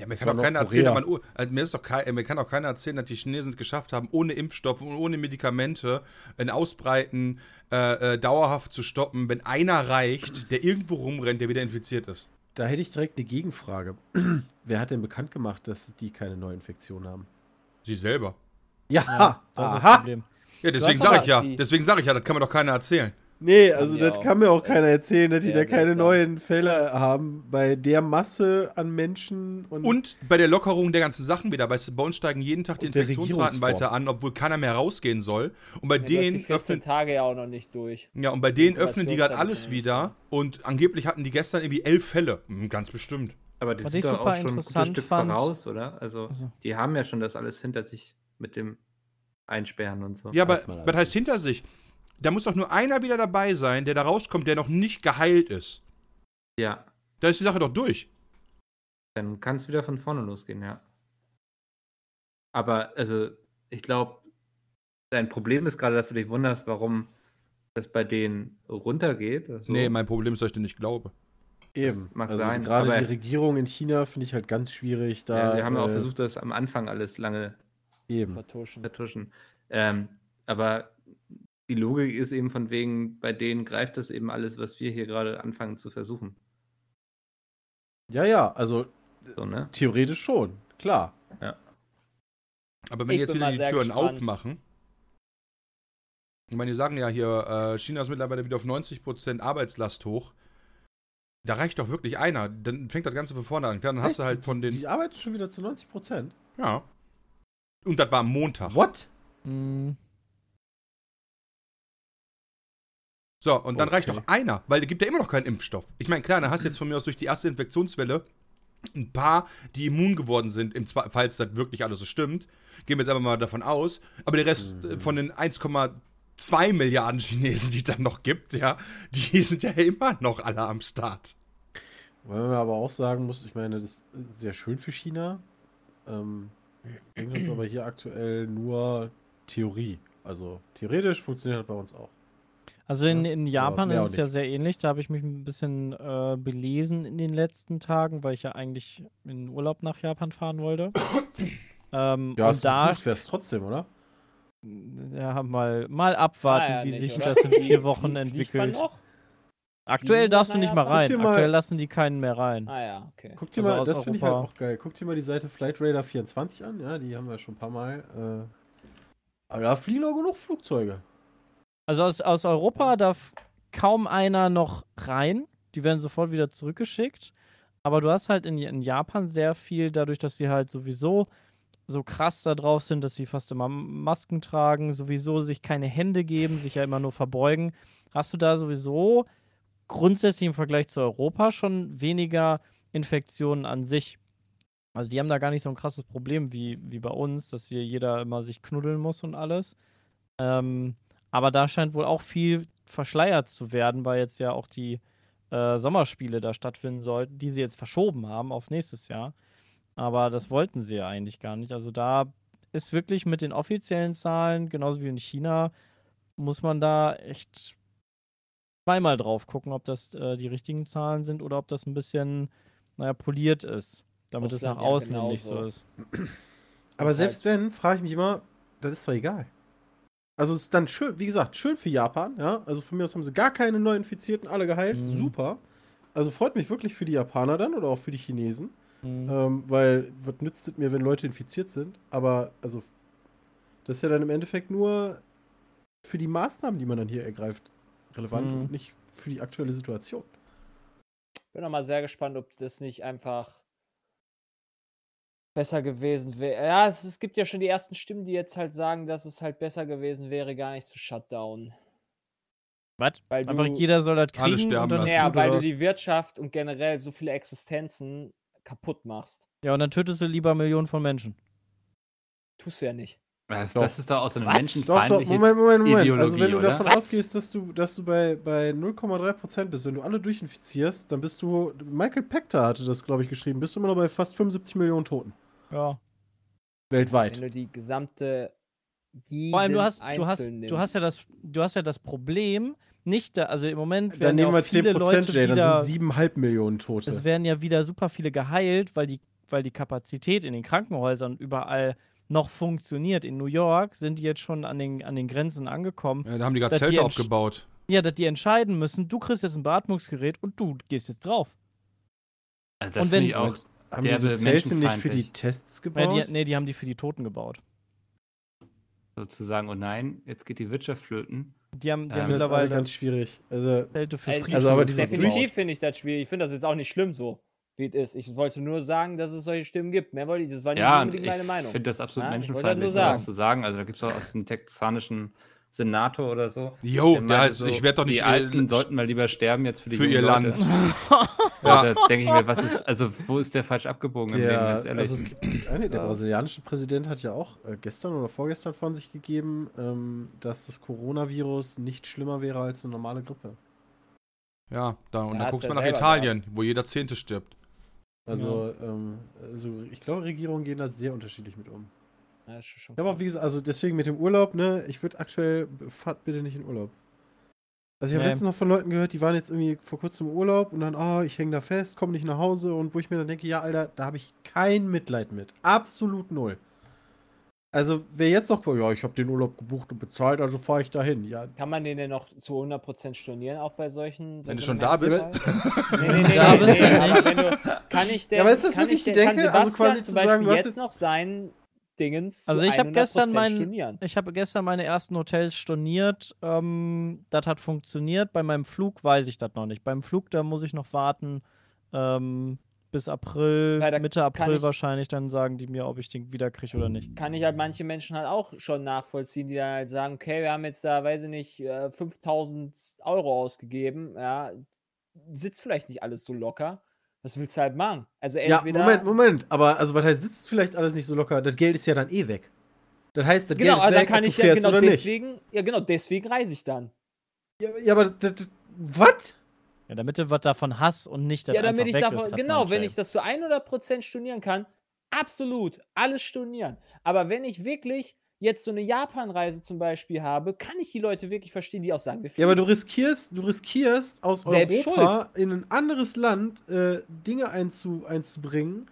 Ja, mir kann doch keiner erzählen, dass man, also mir, ist doch kei- mir kann auch keiner erzählen, dass die Chinesen es geschafft haben, ohne Impfstoff und ohne Medikamente ein Ausbreiten äh, äh, dauerhaft zu stoppen, wenn einer reicht, der irgendwo rumrennt, der wieder infiziert ist. Da hätte ich direkt eine Gegenfrage. Wer hat denn bekannt gemacht, dass die keine Neuinfektion haben? Sie selber. Ja, Ja, das ist das aha. Problem. Ja, deswegen sage ich ja, deswegen sage ich ja, das kann mir doch keiner erzählen. Nee, also das auch. kann mir auch keiner erzählen, dass die da keine seltsam. neuen Fälle haben bei der Masse an Menschen und, Und bei der Lockerung der ganzen Sachen wieder, bei uns steigen jeden Tag die Infektionsraten weiter an, obwohl keiner mehr rausgehen soll. Und bei Ja, denen 14 öffnen, Tage ja auch noch nicht durch. ja, und bei denen öffnen die gerade alles wieder. Und angeblich hatten die gestern irgendwie elf Fälle. Hm, Ganz bestimmt. Aber die Was sind doch auch schon ein gutes Stück fand- voraus, oder? Also, Also. die haben ja schon das alles hinter sich mit dem Einsperren und so. Ja, aber was heißt hinter sich? Da muss doch nur einer wieder dabei sein, der da rauskommt, der noch nicht geheilt ist. Ja, Da ist die Sache doch durch. dann kann es wieder von vorne losgehen, ja. Aber, also, ich glaube, dein Problem ist gerade, dass du dich wunderst, warum das bei denen runtergeht. oder so. Nee, mein Problem ist, dass ich dir nicht glaube. eben. Das mag also sein, gerade die Regierung in China finde ich halt ganz schwierig. Da, ja, sie haben ja auch äh, versucht, das am Anfang alles lange Eben. Vertuschen. vertuschen. Ähm, aber die Logik ist eben von wegen, bei denen greift das eben alles, was wir hier gerade anfangen zu versuchen. Ja, ja, also So, ne? theoretisch schon, klar. Aber wenn Ich die jetzt wieder die Türen gespannt. aufmachen. Ich meine, die sagen ja hier, äh, China ist mittlerweile wieder auf 90% Arbeitslast hoch. Da reicht doch wirklich einer. Dann fängt das Ganze von vorne an. Klar, dann hast du halt von den. Die arbeiten schon wieder zu 90 Prozent. Ja. Und das war am Montag. What? Mm, So, und dann reicht Okay. doch einer, weil es gibt ja immer noch keinen Impfstoff. Ich meine, klar, dann hast du jetzt von mir aus durch die erste Infektionswelle ein paar, die immun geworden sind, im Zwe- falls das wirklich alles so stimmt. Gehen wir jetzt einfach mal davon aus. Aber der Rest äh, von den 1,2 Milliarden Chinesen, die es dann noch gibt, ja, die sind ja immer noch alle am Start. Weil man aber auch sagen muss, ich meine, das ist sehr schön für China. Ähm, bringt uns aber hier aktuell nur Theorie. Also theoretisch funktioniert das bei uns auch. Also in, Ja, in Japan mehr ist es ja sehr ähnlich. Da habe ich mich ein bisschen äh, belesen in den letzten Tagen, weil ich ja eigentlich in Urlaub nach Japan fahren wollte. ähm, Ja, und da du fährst trotzdem, oder? ja, mal, mal abwarten, Ah, ja, wie nicht, sich oder? das in vier Wochen entwickelt. Aktuell Fliegen darfst du nicht mal rein. Mal- Aktuell lassen die keinen mehr rein. Ah ja, okay. Guck dir Also mal, das finde ich halt auch geil. Guck dir mal die Seite Flight Radar 24 an. Ja, die haben wir schon ein paar Mal. Äh, aber da fliegen auch genug Flugzeuge. Also aus, aus Europa darf kaum einer noch rein. Die werden sofort wieder zurückgeschickt. Aber du hast halt in, in Japan sehr viel, dadurch, dass sie halt sowieso so krass da drauf sind, dass sie fast immer Masken tragen, sowieso sich keine Hände geben, sich ja immer nur verbeugen, hast du da sowieso grundsätzlich im Vergleich zu Europa schon weniger Infektionen an sich. Also die haben da gar nicht so ein krasses Problem wie, wie bei uns, dass hier jeder immer sich knuddeln muss und alles. Ähm, aber da scheint wohl auch viel verschleiert zu werden, weil jetzt ja auch die äh, Sommerspiele da stattfinden sollten, die sie jetzt verschoben haben auf nächstes Jahr. Aber das wollten sie ja eigentlich gar nicht. Also da ist wirklich mit den offiziellen Zahlen, genauso wie in China, muss man da echt zweimal drauf gucken, ob das äh, die richtigen Zahlen sind oder ob das ein bisschen, naja, poliert ist. Damit es nach Russland ja außen hin nicht so ist. Aber selbst wenn, frage ich mich immer, das ist doch egal. Also es ist dann schön, wie gesagt, schön für Japan, ja. Also von mir aus haben sie gar keine Neuinfizierten, alle geheilt, Mhm. super. Also freut mich wirklich für die Japaner dann oder auch für die Chinesen. Mhm. Ähm, weil, was nützt es mir, wenn Leute infiziert sind? Aber, also, das ist ja dann im Endeffekt nur für die Maßnahmen, die man dann hier ergreift, relevant Mhm. und nicht für die aktuelle Situation. Bin auch mal sehr gespannt, ob das nicht einfach besser gewesen wäre. Ja, es, es gibt ja schon die ersten Stimmen, die jetzt halt sagen, dass es halt besser gewesen wäre, gar nicht zu shutdown. Was? Weil Einfach du- jeder soll das Alle kriegen sterben und dann Ja, gut, weil du was? die Wirtschaft und generell so viele Existenzen kaputt machst. Ja, und dann tötest du lieber Millionen von Menschen. Tust du ja nicht. Das, Doch. das ist doch auch so eine Was? Doch, doch, Moment, Moment, Moment. Ideologie, also wenn du oder? davon Was? ausgehst, dass du, dass du bei, bei 0,3% bist, wenn du alle durchinfizierst, dann bist du, Michael Pector hatte das, glaube ich, geschrieben, bist du immer noch bei fast 75 Millionen Toten. Ja. Weltweit. Wenn du die gesamte jeden Vor allem, du hast, du hast, nimmst. du hast ja das, du hast ja das Problem, nicht da, also im Moment Dann werden ja nehmen wir auch viele 10%, Leute Jay, dann wieder, sind 7,5 Millionen Tote. es werden ja wieder super viele geheilt, weil die, weil die Kapazität in den Krankenhäusern überall noch funktioniert. In New York sind die jetzt schon an den, an den Grenzen angekommen. Ja, da haben die gerade die Zelte entsch- aufgebaut. Ja, dass die entscheiden müssen, du kriegst jetzt ein Beatmungsgerät und du gehst jetzt drauf. Also das Und wenn- ich auch. Haben die die Zelte nicht für die. Tests Ja, gebaut? die, nee, die haben die für die Toten gebaut. sozusagen, oh nein, jetzt geht die Wirtschaft flöten. Die haben, die Ja, haben das ist alle mittlerweile ganz schwierig. Also, Zelte für Frieden. Also, aber dieses Definitiv finde ich das schwierig. Ich finde das jetzt auch nicht schlimm so, wie es ist. Ich wollte nur sagen, dass es solche Stimmen gibt. Mehr wollte ich, das war nicht Ja, unbedingt ich meine Meinung. finde das absolut Ja, ich wollte halt menschenfeindlich, sowas zu sagen. Also da gibt es auch aus dem texanischen Senator oder so. Jo, der der ich werde doch nicht Die Alten sollten mal lieber sterben jetzt für die für ihr. Land. Ja. Ja. Da denke ich mir, was ist, also wo ist der falsch abgebogen im Leben, der, ganz ehrlich? also es gibt, gibt eine, der Ja. brasilianische Präsident hat ja auch äh, gestern oder vorgestern von sich gegeben, ähm, dass das Coronavirus nicht schlimmer wäre als eine normale Grippe. Ja, da, und Er dann guckst du ja mal nach Italien, wo jeder Zehnte stirbt. Also, ähm, also ich glaube, Regierungen gehen da sehr unterschiedlich mit um. Ja, ist schon Ja, aber krass. wie gesagt, also deswegen mit dem Urlaub, ne, ich würde aktuell, fahrt bitte nicht in Urlaub. Also ich habe Nee. letztens noch von Leuten gehört, die waren jetzt irgendwie vor kurzem im Urlaub und dann, oh, ich hänge da fest, komme nicht nach Hause und wo ich mir dann denke, ja, Alter, da habe ich kein Mitleid mit. Absolut null. Also wer jetzt noch, ja, ich habe den Urlaub gebucht und bezahlt, also fahre ich dahin. Ja, Kann man den denn noch zu 100% stornieren, auch bei solchen? Wenn du schon da bist? Nee, nee, nee, Da nee, bist nee, aber wenn du, kann ich denn, Ja, aber ist das kann wirklich ich die Denke? Also quasi zum zu sagen, hast jetzt jetzt- noch sein Dingens Also ich habe gestern 100% meinen, stornieren? ich habe gestern meine ersten Hotels storniert. Ähm, das hat funktioniert. Bei meinem Flug weiß ich das noch nicht. Beim Flug da muss ich noch warten ähm, bis April, da Mitte April ich- wahrscheinlich. Dann sagen die mir, ob ich den wieder kriege oder nicht. kann ich halt manche Menschen halt auch schon nachvollziehen, die dann halt sagen, okay, wir haben jetzt da, weiß ich nicht, äh, 5000 Euro ausgegeben, ja, sitzt vielleicht nicht alles so locker. Was willst du halt machen? Also ja entweder... Moment, Moment, aber also was heißt, sitzt vielleicht alles nicht so locker, das Geld ist ja dann eh weg. Das heißt, das Genau, Geld ist aber dann weg, kann ich ja genau oder nicht. deswegen, ja genau, deswegen reise ich dann. Ja, ja aber das, das, was? Ja, damit du was davon hast und nicht das Ja, damit ich davon, ist, genau, wenn ich das zu 100% stornieren kann, absolut, alles stornieren. Aber wenn ich wirklich jetzt so eine Japan-Reise zum Beispiel habe, kann ich die Leute wirklich verstehen, die auch sagen, wir Ja, aber du riskierst, du riskierst aus Selbst Europa in ein anderes Land äh, Dinge einzu, einzubringen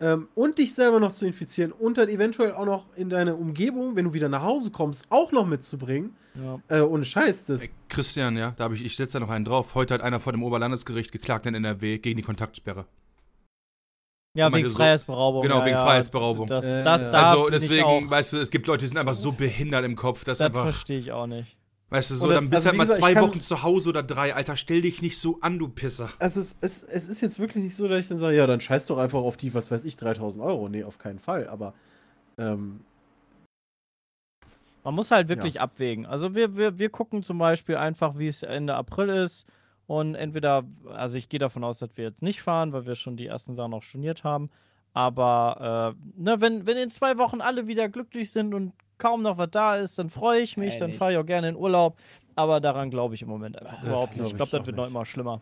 ähm, und dich selber noch zu infizieren und dann eventuell auch noch in deine Umgebung, wenn du wieder nach Hause kommst, auch noch mitzubringen. Ja. Äh, ohne Scheiß, das. Ey, Christian, ja, da habe ich, ich setze da noch einen drauf. Heute hat einer vor dem Oberlandesgericht geklagt in NRW gegen die Kontaktsperre. Ja, wegen so- Freiheitsberaubung. genau, ja, wegen ja, Freiheitsberaubung. Das, Äh, da, ja. da also deswegen, weißt du, es gibt Leute, die sind einfach so behindert im Kopf, dass das einfach, verstehe ich auch nicht. Weißt du, so, das- dann bist also du halt wie mal gesagt, zwei kann- Wochen zu Hause oder drei, Alter, stell dich nicht so an, du Pisser. Also es, es, es ist jetzt wirklich nicht so, dass ich dann sage, ja, dann scheiß doch einfach auf die, was weiß ich, 3000 Euro. Nee, auf keinen Fall. Aber ähm, Man muss halt wirklich abwägen. Also wir, wir, wir gucken zum Beispiel einfach, wie es Ende April ist. Und entweder, also ich gehe davon aus, dass wir jetzt nicht fahren, weil wir schon die ersten Sachen auch storniert haben. Aber äh, ne, wenn, wenn in zwei Wochen alle wieder glücklich sind und kaum noch was da ist, dann freue ich mich, Ey, dann fahre ich auch gerne in Urlaub. Aber daran glaube ich im Moment einfach Das überhaupt nicht. Ich ich glaube, das wird noch immer schlimmer.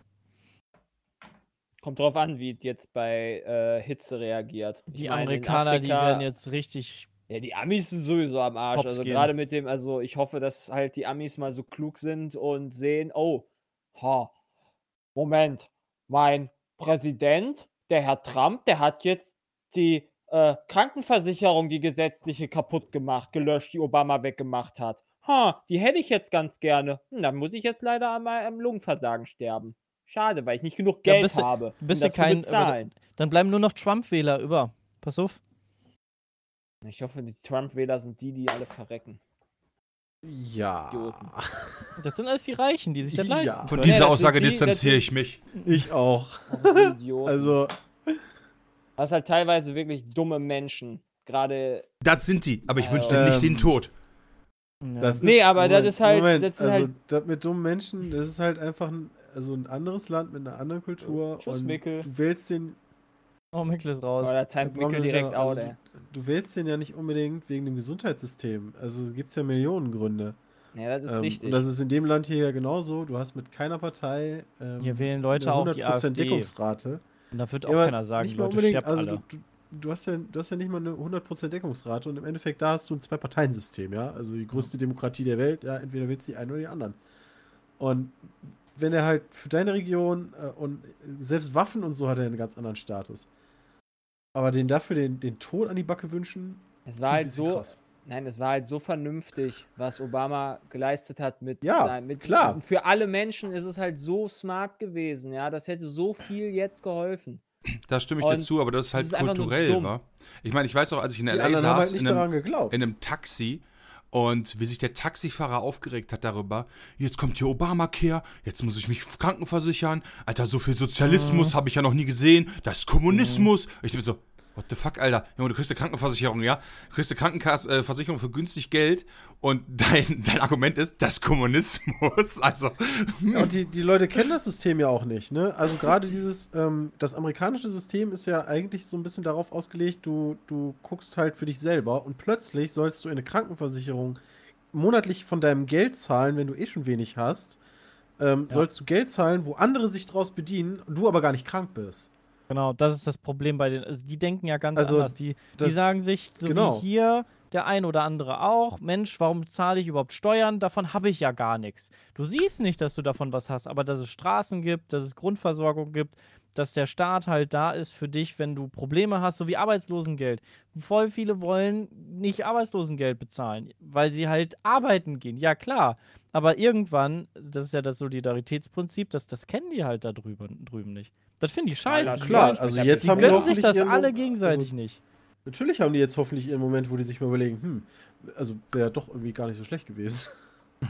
Kommt drauf an, wie es jetzt bei äh, Hitze reagiert. Ich Die in Amerikaner, die Afrika- werden jetzt richtig Ja, die Amis sind sowieso am Arsch. Hops also gerade mit dem, also ich hoffe, dass halt die Amis mal so klug sind und sehen, oh, ha, Moment, mein Präsident, der Herr Trump, der hat jetzt die äh, Krankenversicherung, die gesetzliche, kaputt gemacht, gelöscht, die Obama weggemacht hat. Ha, die hätte ich jetzt ganz gerne. Hm, dann muss ich jetzt leider an meinem Lungenversagen sterben. Schade, weil ich nicht genug Ja, Geld bist du- habe, bist um du das kein- zu bezahlen. Dann bleiben nur noch Trump-Wähler über. Pass auf. Ich hoffe, die Trump-Wähler sind die, die alle verrecken. Ja. Idioten. Das sind alles die Reichen, die sich das Ja. leisten. Von dieser sind Aussage die- distanziere ich mich. Ich auch. Oh, die Idioten. Also, Das halt teilweise wirklich dumme Menschen. Gerade. Das sind die, aber ich wünsche Ähm, denen nicht den Tod. Ja. das Nee, ist, aber das ist halt- das sind also, halt- das mit dummen Menschen, das ist halt einfach ein, also ein anderes Land mit einer anderen Kultur. Tschüss, und Mikkel. Du wählst den. Oh, Mikkel ist raus. Oh, da timet Mikkel direkt also out, ey. Du, du wählst den ja nicht unbedingt wegen dem Gesundheitssystem. Also gibt es ja Millionen Gründe. Ja, das ist Ähm, richtig. Und das ist in dem Land hier ja genauso. Du hast mit keiner Partei ähm, Hier wählen Leute eine auch die 100% AfD. Deckungsrate. Und da wird auch Ja, keiner sagen, Leute sterben also alle. Du, du, hast ja, du hast ja nicht mal eine 100% Deckungsrate und im Endeffekt da hast du ein Zwei-Parteien-System, ja. Also die größte Demokratie der Welt, ja, entweder willst du die einen oder die anderen. Und wenn er halt für deine Region äh, und selbst Waffen und so hat er einen ganz anderen Status. Aber den dafür den, den Tod an die Backe wünschen, es war halt so. krass. Nein, es war halt so vernünftig, was Obama geleistet hat mit, Ja, sein- mit klar. Für alle Menschen ist es halt so smart gewesen, ja. Das hätte so viel jetzt geholfen. Da stimme ich Und dir zu, aber das ist halt ist kulturell, wa? Ich meine, ich weiß auch, als ich in Die L.A. halt saß, nicht in einem, in einem Taxi und wie sich der Taxifahrer aufgeregt hat darüber, jetzt kommt hier Obamacare, jetzt muss ich mich krankenversichern, Alter, so viel Sozialismus habe ich ja noch nie gesehen, das ist Kommunismus. Ich bin so, what the fuck, Alter, Junge, du kriegst eine Krankenversicherung, ja? Du kriegst eine Krankenversicherung für günstig Geld und dein, dein Argument ist, das ist Kommunismus. Also, Ja, und die, die Leute kennen das System ja auch nicht, ne? Also gerade dieses, ähm, das amerikanische System ist ja eigentlich so ein bisschen darauf ausgelegt, du, du guckst halt für dich selber und plötzlich sollst du in eine Krankenversicherung monatlich von deinem Geld zahlen, wenn du eh schon wenig hast, ähm, sollst du Geld zahlen, wo andere sich draus bedienen und du aber gar nicht krank bist. Genau, das ist das Problem bei den. Also die denken ja ganz Also, anders. Die, die sagen sich, so genau. wie hier der ein oder andere auch, Mensch, warum zahle ich überhaupt Steuern? Davon habe ich ja gar nichts. Du siehst nicht, dass du davon was hast, aber dass es Straßen gibt, dass es Grundversorgung gibt, dass der Staat halt da ist für dich, wenn du Probleme hast, so wie Arbeitslosengeld. Voll viele wollen nicht Arbeitslosengeld bezahlen, weil sie halt arbeiten gehen. Ja, klar. Aber irgendwann, das ist ja das Solidaritätsprinzip, das, das kennen die halt da drüben, drüben nicht. Das finde ich scheiße. Alter, Klar, ich also jetzt haben Die die gönnen sich das alle Mo- gegenseitig also, nicht. Natürlich haben die jetzt hoffentlich ihren Moment, wo die sich mal überlegen, hm, also wäre doch irgendwie gar nicht so schlecht gewesen.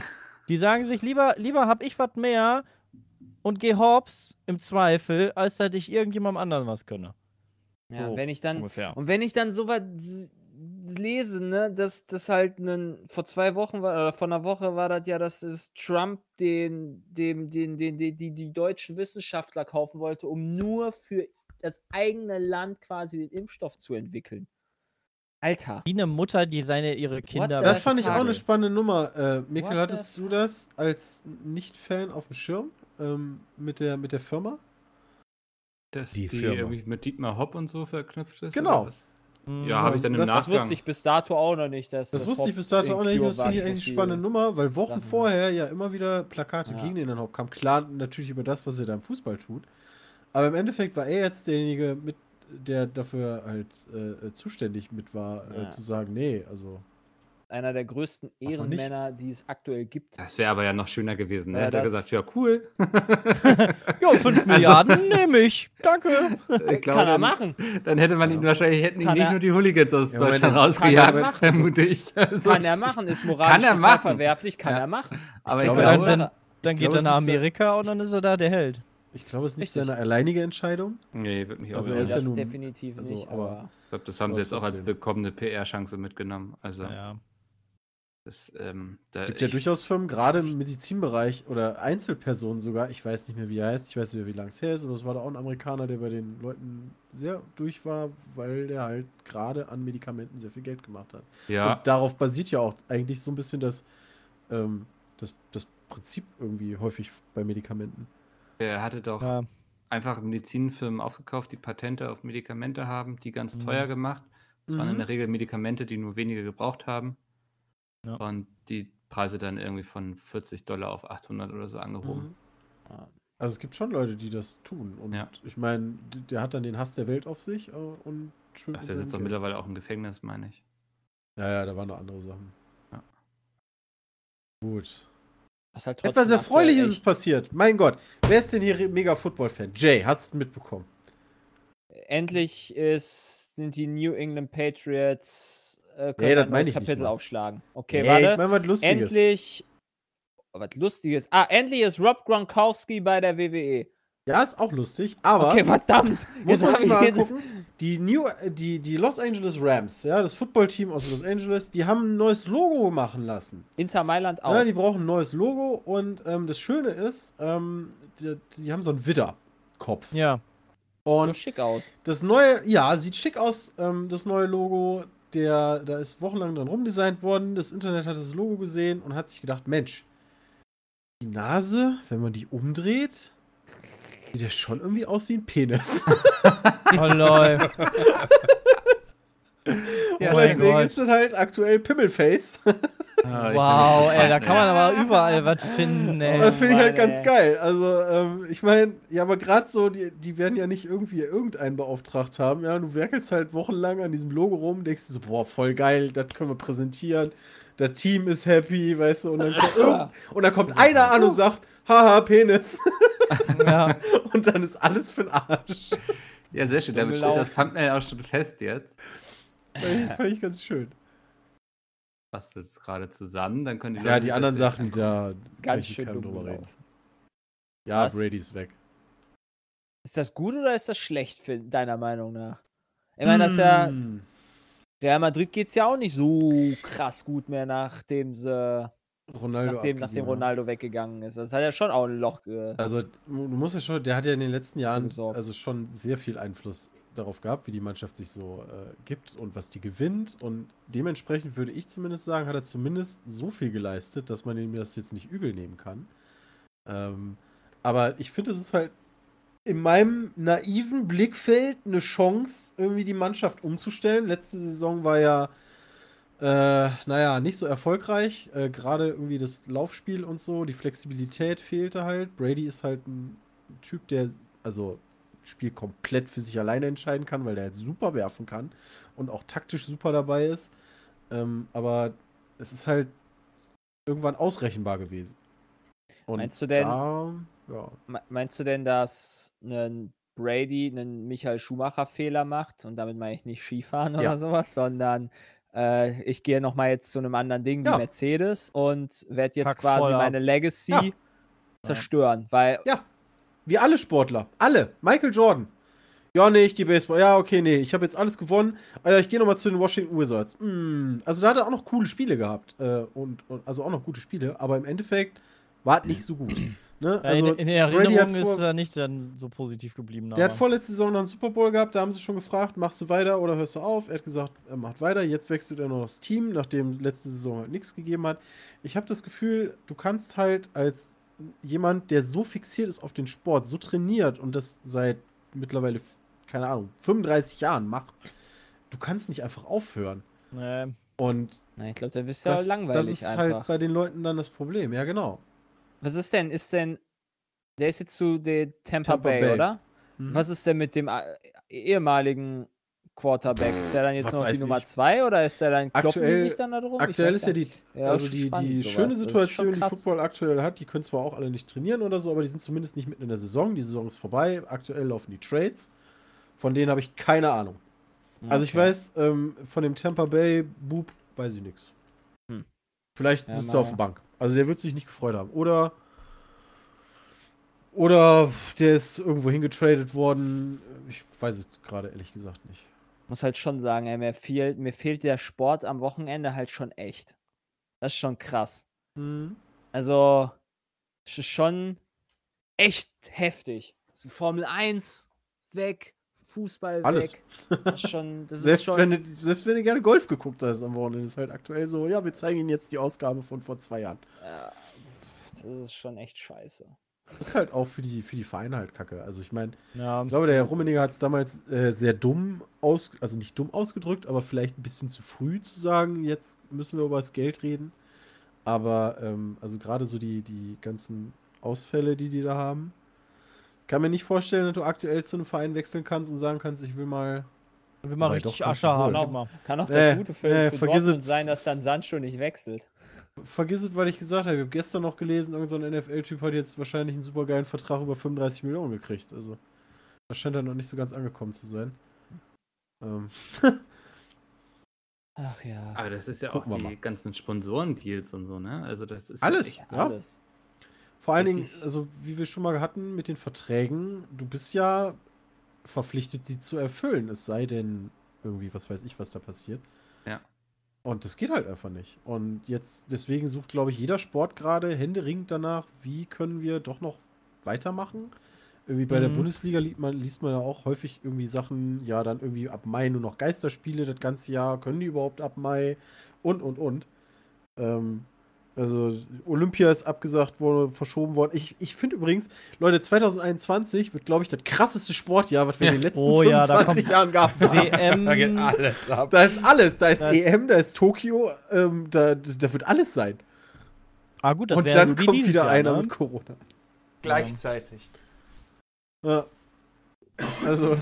Die sagen sich, lieber, lieber hab ich was mehr und geh hops im Zweifel, als dass ich irgendjemandem anderen was gönne. Ja, So, wenn ich dann. Ungefähr. Und wenn ich dann sowas s- lese, ne, dass das halt nen, vor zwei Wochen war, oder vor einer Woche war das ja, dass es Trump den, dem, den, den, den, die, die deutschen Wissenschaftler kaufen wollte, um nur für das eigene Land quasi den Impfstoff zu entwickeln. Alter. Wie eine Mutter, die seine ihre Kinder. Das fand ich auch eine spannende Nummer. Äh, Mikkel, hattest du das als Nicht-Fan auf dem Schirm ähm, mit, der, mit der Firma? Dass Die die, Firma. irgendwie mit Dietmar Hopp und so verknüpft ist? Genau. Ja, habe ich dann im Das- Das Nachgang. wusste ich bis dato auch noch nicht. Dass Das, das wusste ich Hop bis dato auch nicht. Cure Das finde ich so eigentlich eine viel. spannende Nummer, weil Wochen Sachen. vorher ja immer wieder Plakate Ja. gegen den dann hochkamen. Klar, natürlich über das, was er da im Fußball tut. Aber im Endeffekt war er jetzt derjenige, mit, der dafür halt äh, äh, zuständig mit war, Ja. äh, zu sagen, nee, also. Einer der größten. Ehrenmänner, die es aktuell gibt. Das wäre aber ja noch schöner gewesen. Ne? Ja, Hätte er das- gesagt, ja, cool. Ja, 5 Milliarden nehme ich. Danke. Ich glaube, Kann er dann, machen. Dann hätte man ihn wahrscheinlich, hätten ihn nicht er- nur die Hooligans aus Ja, Deutschland das rausgejagt, vermute ich. Also, Kann er machen, ist moralisch Kann er total machen. verwerflich, kann Ja. er machen. Aber Ich ich glaube, glaube, das dann, dann geht glaube, er nach äh, Amerika und dann ist er da der Held. Ich glaube, es ist nicht Richtig. seine alleinige Entscheidung. nee, wird mich auch Also also er ist ja das nun- definitiv also, nicht, aber- Ich glaube, das haben sie jetzt auch als willkommene PR-Chance mitgenommen. Also, Ja. Das, ähm, da, gibt ja durchaus Firmen, gerade im Medizinbereich oder Einzelpersonen sogar, ich weiß nicht mehr, wie er heißt, ich weiß nicht mehr, wie lange es her ist, aber es war da auch ein Amerikaner, der bei den Leuten sehr durch war, weil der halt gerade an Medikamenten sehr viel Geld gemacht hat. ja, Und darauf basiert ja auch eigentlich so ein bisschen das, ähm, das, das Prinzip irgendwie häufig bei Medikamenten. er hatte doch Ja. einfach Medizinfirmen aufgekauft, die Patente auf Medikamente haben, die ganz Mhm. teuer gemacht, Das waren in Mhm. der Regel Medikamente, die nur wenige gebraucht haben. Ja. Und die Preise dann irgendwie von 40 Dollar auf 800 oder so angehoben. Mhm. Also es gibt schon Leute, die das tun. Und Ja. ich meine, der hat dann den Hass der Welt auf sich äh, und schwimmt Ach, der sitzt doch mittlerweile auch im Gefängnis, meine ich. Ja, ja, da waren noch andere Sachen. Ja. Gut. Was halt Etwas Erfreuliches ist passiert. Mein Gott. Wer ist denn hier mega Football-Fan? Jay, hast du mitbekommen? Endlich ist, sind die New England Patriots äh, können Nee, das ein neues Kapitel aufschlagen. Okay, Nee, warte. ich meine was Lustiges. endlich. Oh, was Lustiges. Ah, endlich ist Rob Gronkowski bei der WWE. Ja, ist auch lustig, aber okay, verdammt. muss man mal angucken. Die, New, die, die Los Angeles Rams, ja, das Footballteam aus Los Angeles, die haben ein neues Logo machen lassen. Inter Mailand auch. Ja, die brauchen ein neues Logo und ähm, das Schöne ist, ähm, die, die haben so einen Widder-Kopf. Ja. Sieht Und schick aus. Das neue, ja, sieht schick aus, ähm, das neue Logo. Der, da ist wochenlang dran rumdesignt worden. Das Internet hat das Logo gesehen und hat sich gedacht, Mensch, die Nase, wenn man die umdreht, sieht ja schon irgendwie aus wie ein Penis. Oh lol. Ja, und mein deswegen Gott. ist das halt aktuell Pimmelface. Ah, Wow, ey, da kann man aber überall was finden, ey. das finde ich halt ganz geil. Also, ähm, ich meine, ja, aber gerade so, die, die werden ja nicht irgendwie irgendeinen beauftragt haben. Ja, du werkelst halt wochenlang an diesem Logo rum, denkst dir so, boah, voll geil, das können wir präsentieren. Das Team ist happy, weißt du, und dann kommt, irgend, und dann kommt einer an und sagt, haha, Penis. Ja. Und dann ist alles für den Arsch. Ja, sehr schön. Damit steht das. Thumbnail auch schon fest jetzt. Fand ich, fand ich ganz schön. Passt jetzt gerade zusammen. Dann können die Ja, Leute die sich anderen Sachen, da Ganz kann ich schön drüber reden. Ja, Was? Brady ist weg. Ist das gut oder ist das schlecht, für, deiner Meinung nach? Ich meine, das ist ja. Hm. Real Madrid geht es ja auch nicht so krass gut mehr, nachdem sie. Ronaldo Nachdem, nachdem. Ronaldo weggegangen ist. Das hat ja schon auch ein Loch. Also, du musst ja schon, der hat ja in den letzten Jahren also schon sehr viel Einfluss darauf gehabt, wie die Mannschaft sich so äh, gibt und was die gewinnt. Und dementsprechend würde ich zumindest sagen, hat er zumindest so viel geleistet, dass man ihm das jetzt nicht übel nehmen kann. Ähm, aber ich finde, es ist halt in meinem naiven Blickfeld eine Chance, irgendwie die Mannschaft umzustellen. Letzte Saison war ja, äh, naja, nicht so erfolgreich. Äh, Gerade irgendwie das Laufspiel und so, die Flexibilität fehlte halt. Brady ist halt ein Typ, der also Spiel komplett für sich alleine entscheiden kann, weil der halt super werfen kann und auch taktisch super dabei ist. Ähm, aber es ist halt irgendwann ausrechenbar gewesen. Und Meinst du denn- Da, ja. Me- Meinst du denn, dass ein Brady einen Michael Schumacher-Fehler macht? Und damit meine ich nicht Skifahren oder Ja. sowas, sondern äh, ich gehe nochmal jetzt zu einem anderen Ding wie Ja. Mercedes und werde jetzt Kack quasi meine Legacy Ja. zerstören. Weil Ja, wie alle Sportler. Alle. Michael Jordan. Ja, nee, ich gehe Baseball. Ja, okay, nee, ich habe jetzt alles gewonnen. Äh, ich gehe nochmal zu den Washington Wizards. Hm, also da hat er auch noch coole Spiele gehabt. Äh, und, und, also auch noch gute Spiele. Aber im Endeffekt war es nicht so gut. Ne? Also, in, in der hat Erinnerung vor- ist er nicht dann so positiv geblieben. Der hat aber- vorletzte Saison noch einen Super Bowl gehabt, da haben sie schon gefragt, machst du weiter oder hörst du auf? Er hat gesagt, er macht weiter. Jetzt wechselt er noch das Team, nachdem letzte Saison halt nichts gegeben hat. Ich habe das Gefühl, du kannst halt als jemand, der so fixiert ist auf den Sport, so trainiert und das seit mittlerweile, keine Ahnung, 35 Jahren macht, du kannst nicht einfach aufhören. Nee. Und na, ich glaube, dann bist du ja langweilig das ist einfach. halt bei den Leuten dann das Problem. Ja, genau. Was ist denn? Ist denn. Der ist jetzt zu der Tampa, Tampa Bay, Bay. oder? Mhm. Was ist denn mit dem äh, ehemaligen Quarterback? Ist der dann jetzt noch die weiß Nummer ich. zwei oder ist der dann kloppen die Aktuell- sich dann da drum? Ich Aktuell ist ja die. Ja, also die, spannend die schöne Situation, die. Football aktuell hat, die können zwar auch alle nicht trainieren oder so, aber die sind zumindest nicht mitten in der Saison. Die Saison ist vorbei. Aktuell laufen die Trades. Von denen habe ich keine Ahnung. Also ich Okay. weiß, ähm, von dem Tampa Bay Boob weiß ich nichts. Hm. Vielleicht Ja, sitzt er auf der Bank. Also der wird sich nicht gefreut haben. Oder oder der ist irgendwo hingetradet worden. Ich weiß es gerade ehrlich gesagt nicht. Muss halt schon sagen, ey, mir, fehlt, mir fehlt der Sport am Wochenende halt schon echt. Das ist schon krass. Hm. Also, es ist schon echt heftig. So Formel 1 weg, Fußball Alles. weg. Das ist schon, das ist Selbst, schon, wenn du, selbst wenn du gerne Golf geguckt hast am Wochenende, ist halt aktuell so, ja, wir zeigen Ihnen jetzt die Ausgabe von vor zwei Jahren. ja, das ist schon echt scheiße. Ist halt auch für die, für die Vereine halt kacke. Also ich meine, Ja, ich glaube, der Herr Rummeniger hat es damals äh, sehr dumm aus, also nicht dumm ausgedrückt, aber vielleicht ein bisschen zu früh zu sagen, jetzt müssen wir über das Geld reden. Aber ähm, also gerade so die, die ganzen Ausfälle, die die da haben, kann mir nicht vorstellen, dass du aktuell zu einem Verein wechseln kannst und sagen kannst, ich will mal. will mal richtig Asche haben. Genau. immer. Kann auch Äh, das Gute für, äh, für vergiss Dortmund sein, dass dann Sancho nicht wechselt. Vergiss es, weil ich gesagt habe, ich habe gestern noch gelesen, irgendein so ein NFL-Typ hat jetzt wahrscheinlich einen supergeilen Vertrag über 35 Millionen gekriegt. Also, das scheint dann noch nicht so ganz angekommen zu sein. Ähm, Ach ja. Aber das ist ja Gucken auch die mal. ganzen Sponsorendeals und so, ne? Also das ist Alles. Ja. Alles. Vor allen Dingen, also wie wir schon mal hatten mit den Verträgen, du bist ja verpflichtet, sie zu erfüllen. Es sei denn, irgendwie, was weiß ich, was da passiert. Und das geht halt einfach nicht. Und jetzt, deswegen sucht, glaube ich, jeder Sport gerade händeringend danach, wie können wir doch noch weitermachen. Irgendwie bei der Mhm. Bundesliga liest man, liest man ja auch häufig irgendwie Sachen, ja, dann irgendwie ab Mai nur noch Geisterspiele das ganze Jahr, können die überhaupt ab Mai und, und, und. Ähm, also Olympia ist abgesagt worden, verschoben worden. Ich, ich finde übrigens, Leute, 2021 wird, glaube ich, das krasseste Sportjahr, was wir Ja. in den letzten Oh ja, da 25 kommt- Jahren gehabt haben. Da geht WM. alles ab. Da ist alles. Da ist Das- EM, da ist Tokio, ähm, da, da wird alles sein. Ah, gut, das Und dann so wie kommt wieder Jahr, einer ne? mit Corona. Gleichzeitig. Ja. Also,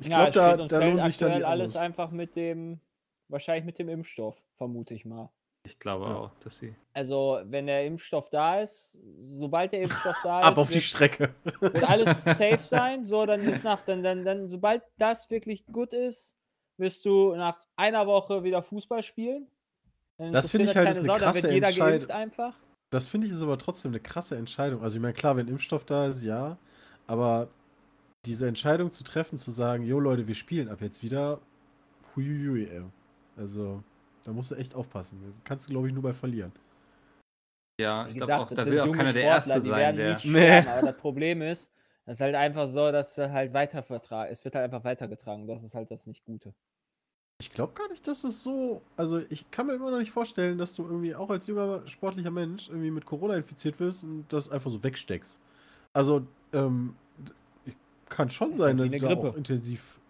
ich ja, glaube, da, und da fällt lohnt sich dann alles einfach mit dem, wahrscheinlich mit dem Impfstoff, vermute ich mal. Ich glaube Ja. auch, dass sie. Also, wenn der Impfstoff da ist, sobald der Impfstoff da Ab ist, auf die wird, Strecke. wird alles safe sein. So, dann ist nach, dann, dann, dann, sobald das wirklich gut ist, wirst du nach einer Woche wieder Fußball spielen. Dann Das finde ich halt ist eine Sau, dann krasse wird jeder Entscheid- geimpft einfach. Das finde ich ist aber trotzdem eine krasse Entscheidung. Also ich meine, klar, wenn Impfstoff da ist, ja. Aber diese Entscheidung zu treffen, zu sagen, jo Leute, wir spielen ab jetzt wieder, huiuiui, ey. Also, da musst du echt aufpassen. Da kannst du, glaube ich, nur bei verlieren. Ja, ich Wie glaube auch, gesagt, das da sind will auch junge keiner der Sportler, Erste die sein, werden der. nicht Nee. sterben, aber das Problem ist, das ist halt einfach so, dass du halt weiter vertragen. Es wird halt einfach weitergetragen. Das ist halt das nicht Gute. Ich glaube gar nicht, dass es so. Also, ich kann mir immer noch nicht vorstellen, dass du irgendwie auch als junger sportlicher Mensch irgendwie mit Corona infiziert wirst und das einfach so wegsteckst. Also, ähm, ich- kann schon Ist sein, halt dass da Grippe. auch intensiv.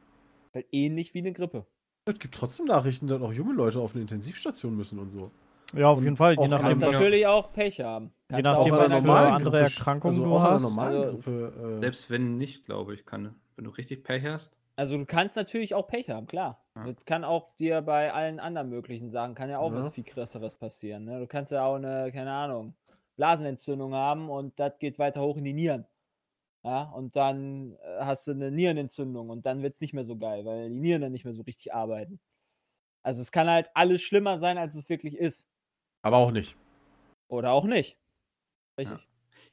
Ist halt ähnlich wie eine Grippe. Es gibt trotzdem Nachrichten, dass auch junge Leute auf eine Intensivstation müssen und so. Ja, auf Und jeden Fall. Je auch Du nachdem, kannst natürlich auch Pech haben. je Kannst nachdem, auch was bei für andere Erkrankung also du auch in einer hast. normalen Also- Grippe. Äh, Selbst wenn nicht, glaube ich, kann. Wenn du richtig Pech hast. Also du kannst natürlich auch Pech haben, klar. Ja. Das kann auch dir bei allen anderen möglichen Sachen, kann ja auch Ja. was viel krasseres passieren. Ne? Du kannst ja auch eine, keine Ahnung, Blasenentzündung haben und das geht weiter hoch in die Nieren. Ja, und dann äh, hast du eine Nierenentzündung und dann wird es nicht mehr so geil, weil die Nieren dann nicht mehr so richtig arbeiten. Also es kann halt alles schlimmer sein, als es wirklich ist. aber auch nicht. Oder auch nicht. Richtig.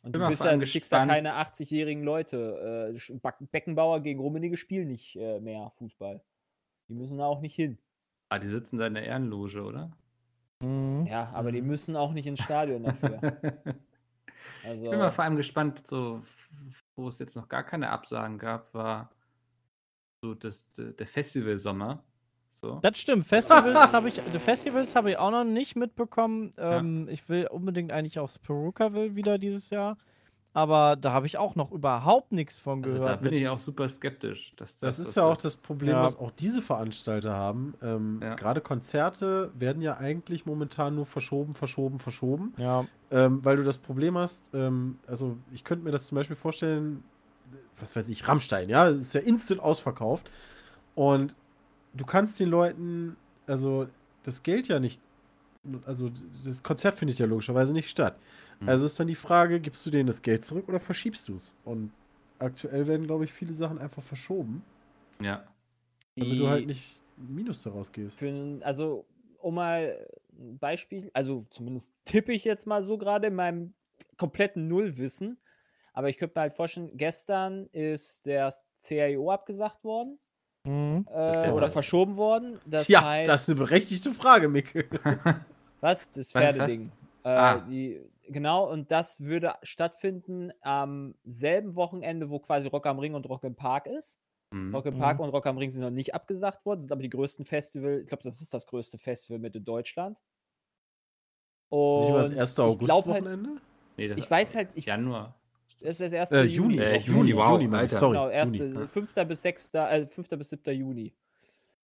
Und Bin du, bist ja, allem du schickst ja gespannt. keine 80-jährigen Leute. Äh, Beckenbauer gegen Rummenigge spielen nicht äh, mehr Fußball. Die müssen da auch nicht hin. Ah, die sitzen da in der Ehrenloge, oder? Mhm. Ja, aber die müssen auch nicht ins Stadion dafür. Also, Ich bin mal vor allem gespannt, so, wo es jetzt noch gar keine Absagen gab, war so das, der Festivalsommer. So. Das stimmt. Festivals habe ich, die Festivals habe ich auch noch nicht mitbekommen. Ähm, Ich will unbedingt eigentlich aufs Perucaville wieder dieses Jahr. Aber da habe ich auch noch überhaupt nichts von Also gehört. da bin ich auch super skeptisch. Dass Das das ist was ja auch das Problem, Ja. was auch diese Veranstalter haben. Ähm, Ja. Gerade Konzerte werden ja eigentlich momentan nur verschoben, verschoben, verschoben. ja, Ähm, weil du das Problem hast, ähm, also ich könnte mir das zum Beispiel vorstellen, was weiß ich, Rammstein, ja, das ist ja instant ausverkauft. Und du kannst den Leuten, also das Geld ja nicht, also das Konzert findet ja logischerweise nicht statt. Mhm. Also ist dann die Frage, gibst du denen das Geld zurück oder verschiebst du es? Und aktuell werden, glaube ich, viele Sachen einfach verschoben, Ja. damit du halt nicht Minus daraus gehst. Für, also, um mal ein Beispiel, also zumindest tippe ich jetzt mal so gerade in meinem kompletten Nullwissen. Aber ich könnte mir halt vorstellen, gestern ist der CIO abgesagt worden mhm. äh, Der oder was? verschoben worden. Das ja, heißt, das ist eine berechtigte Frage, Mikkel. Was? Das Pferdeding. Äh, Ah. die, genau, und das würde stattfinden am selben Wochenende, wo quasi Rock am Ring und Rock im Park ist. Mhm. Rock im Park und Rock am Ring sind noch nicht abgesagt worden, sind aber die größten Festival, ich glaube, das ist das größte Festival mit in Deutschland. Nicht mal das Und erste ich glaub halt, August-Wochenende? Nee, das Ich weiß halt, ich, Januar. das ist das erste Äh, Juni. Äh, Wochen- Juni, wow, Juni. Alter. sorry. Genau, erste, Juni. 5. bis 6. Äh, 5. bis 7. Juni.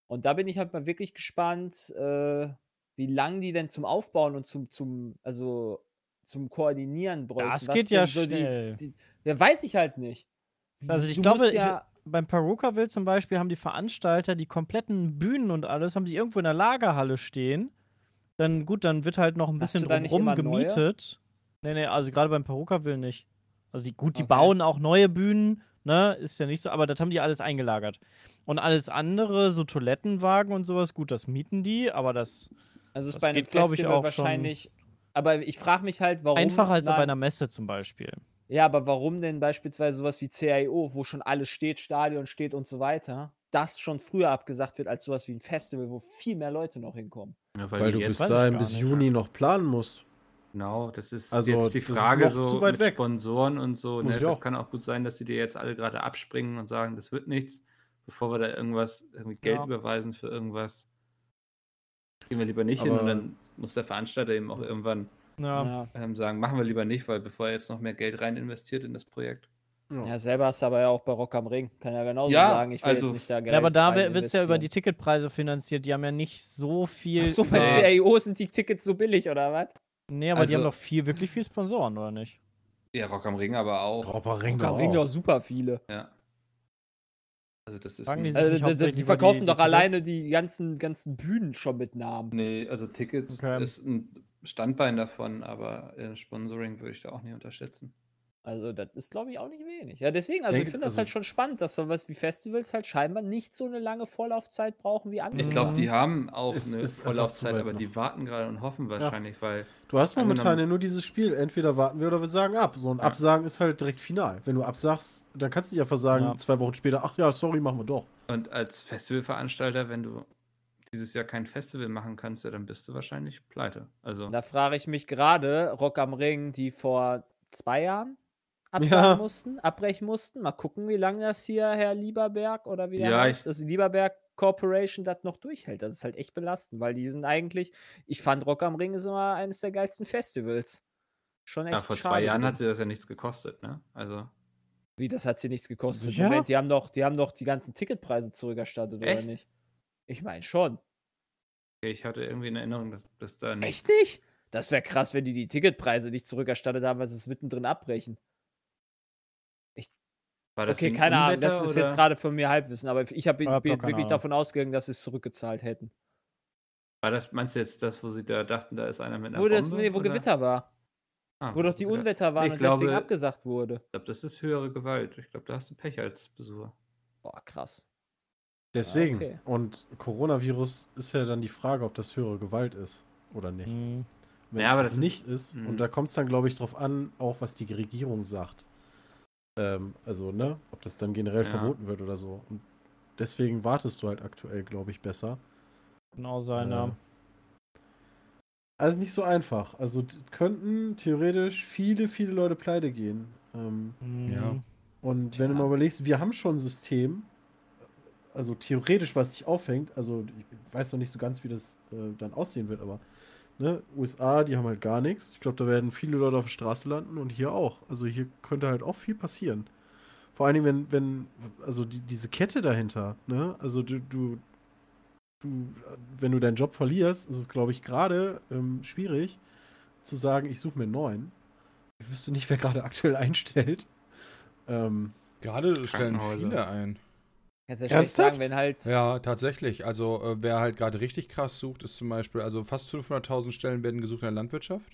Und da bin ich halt mal wirklich gespannt, äh, wie lange die denn zum Aufbauen und zum, zum, also zum Koordinieren bräuchten. Das geht ja so schnell. Die, ja, weiß ich halt nicht. Also ich Du glaube, musst ich, ja, beim Perukaville zum Beispiel haben die Veranstalter die kompletten Bühnen und alles, haben die irgendwo in der Lagerhalle stehen. Dann gut, dann wird halt noch ein bisschen drumherum immer neue? gemietet. Nee, nee, also gerade beim Perukaville nicht. Also die, gut, die Okay. bauen auch neue Bühnen, ne, ist ja nicht so, aber das haben die alles eingelagert. Und alles andere, so Toilettenwagen und sowas, gut, das mieten die, aber das also ist das bei einem geht, glaub ich, auch schon wahrscheinlich. Aber ich frage mich halt, warum. einfacher als bei einer Messe zum Beispiel. Ja, aber warum denn beispielsweise sowas wie CIO, wo schon alles steht, Stadion steht und so weiter, das schon früher abgesagt wird als sowas wie ein Festival, wo viel mehr Leute noch hinkommen? Ja, Weil die du bis dahin bis. Juni noch planen musst. Genau, das ist Also, jetzt die Frage so mit weg. Sponsoren und so. Muss Ne? ich Das auch. kann auch gut sein, dass die dir jetzt alle gerade abspringen und sagen, das wird nichts, bevor wir da irgendwas, irgendwie Geld Ja. überweisen für irgendwas. Gehen wir lieber nicht hin und Aber- dann muss der Veranstalter eben auch irgendwann Ja. ähm, sagen, machen wir lieber nicht, weil bevor er jetzt noch mehr Geld rein investiert in das Projekt. Ja, selber hast du aber ja auch bei Rock am Ring. Kann ja genauso Ja, sagen, ich will also- jetzt nicht da Geld Ja, aber da wird es ja über die. Ticketpreise finanziert. Die haben ja nicht so viel. Ach so, bei über- CIO sind die Tickets so billig, oder was? Nee, aber die haben Also- doch viel, wirklich viel Sponsoren, oder nicht? Ja, Rock am Ring aber auch. Robber Ring Rock am Ring doch super viele. Ja. Also das ist die Also, die, die, verkaufen die- doch die alleine die ganzen, ganzen Bühnen schon mit Namen. nee, also Tickets Okay. ist ein Standbein davon, aber äh, Sponsoring würde ich da auch nicht unterschätzen. Also, das ist, glaube ich, auch nicht wenig. Ja, deswegen, also Denke- ich finde das also- halt schon spannend, dass sowas wie Festivals halt scheinbar nicht so eine lange Vorlaufzeit brauchen wie andere. Ich glaube, Mhm. die haben auch Es eine Vorlaufzeit, aber noch. die warten gerade und hoffen wahrscheinlich, weil Du hast momentan ja nur dieses Spiel. Entweder warten wir oder wir sagen ab. So ein Ja. Absagen ist halt direkt final. Wenn du absagst, dann kannst du nicht einfach sagen, Ja. zwei Wochen später, ach ja, sorry, machen wir doch. und als Festivalveranstalter, wenn du dieses Jahr kein Festival machen kannst, ja, dann bist du wahrscheinlich pleite. Also Da frage ich mich gerade, Rock am Ring, die vor zwei Jahren Ja. mussten, abbrechen mussten. Mal gucken, wie lange das hier Herr Lieberberg oder wie der Ja, heißt, das Lieberberg Corporation das noch durchhält. Das ist halt echt belastend, weil die sind eigentlich, ich fand Rock am Ring ist immer eines der geilsten Festivals. Schon echt ja, vor schade zwei Jahren hat sie das ja nichts gekostet, ne? Also Wie, das hat sie nichts gekostet. Sicher? Moment, die haben doch, die haben doch die ganzen Ticketpreise zurückerstattet, oder Echt? nicht? Ich meine schon. ich hatte irgendwie in Erinnerung, dass, dass da nichts. Echt nicht? Das wäre krass, wenn die die Ticketpreise nicht zurückerstattet haben, weil sie es mittendrin abbrechen. War das Okay, keine Ahnung, das ist oder? jetzt gerade von mir Halbwissen, aber ich hab, bin jetzt wirklich Ahnung. davon ausgegangen, dass sie es zurückgezahlt hätten. War das, meinst du jetzt das, wo sie da dachten, da ist einer mit einer Wo, das, Bombe? nee, wo oder? Gewitter war. Ah, Wo doch die Gewitter. Unwetter waren Ich und glaube- deswegen abgesagt wurde. Ich glaube, das ist höhere Gewalt. Ich glaube, da hast du Pech als Besucher. Boah, krass. Deswegen. okay. Und Coronavirus ist ja dann die Frage, ob das höhere Gewalt ist oder nicht. Mhm. Wenn Ja, es aber das das ist- nicht ist, Mhm. und da kommt es dann, glaube ich, drauf an, auch was die Regierung sagt. Ähm, also, ne, ob das dann generell Ja. verboten wird oder so. Und deswegen wartest du halt aktuell, glaube ich, besser. Genau sein, ja. Äh, Also nicht so einfach. Also könnten theoretisch viele, viele Leute pleite gehen. Ähm, Mhm. Ja. und wenn du Ja. mal überlegst, wir haben schon ein System, also theoretisch, was dich auffängt, also ich weiß noch nicht so ganz, wie das äh, dann aussehen wird, aber ne, USA, die haben halt gar nichts. Ich glaube, da werden viele Leute auf der Straße landen und hier auch. Also hier könnte halt auch viel passieren. Vor allen Dingen, wenn, wenn, also die, diese Kette dahinter, ne, also du, du, du, wenn du deinen Job verlierst, ist es, glaube ich, gerade ähm, schwierig zu sagen, ich suche mir einen neuen. Ich wüsste nicht, wer gerade aktuell einstellt. Ähm, Gerade stellen viele ein. Kannst ja schlecht sagen, wenn halt. Ja, tatsächlich. Also, äh, wer halt gerade richtig krass sucht, ist zum Beispiel, also fast 500.000 Stellen werden gesucht in der Landwirtschaft.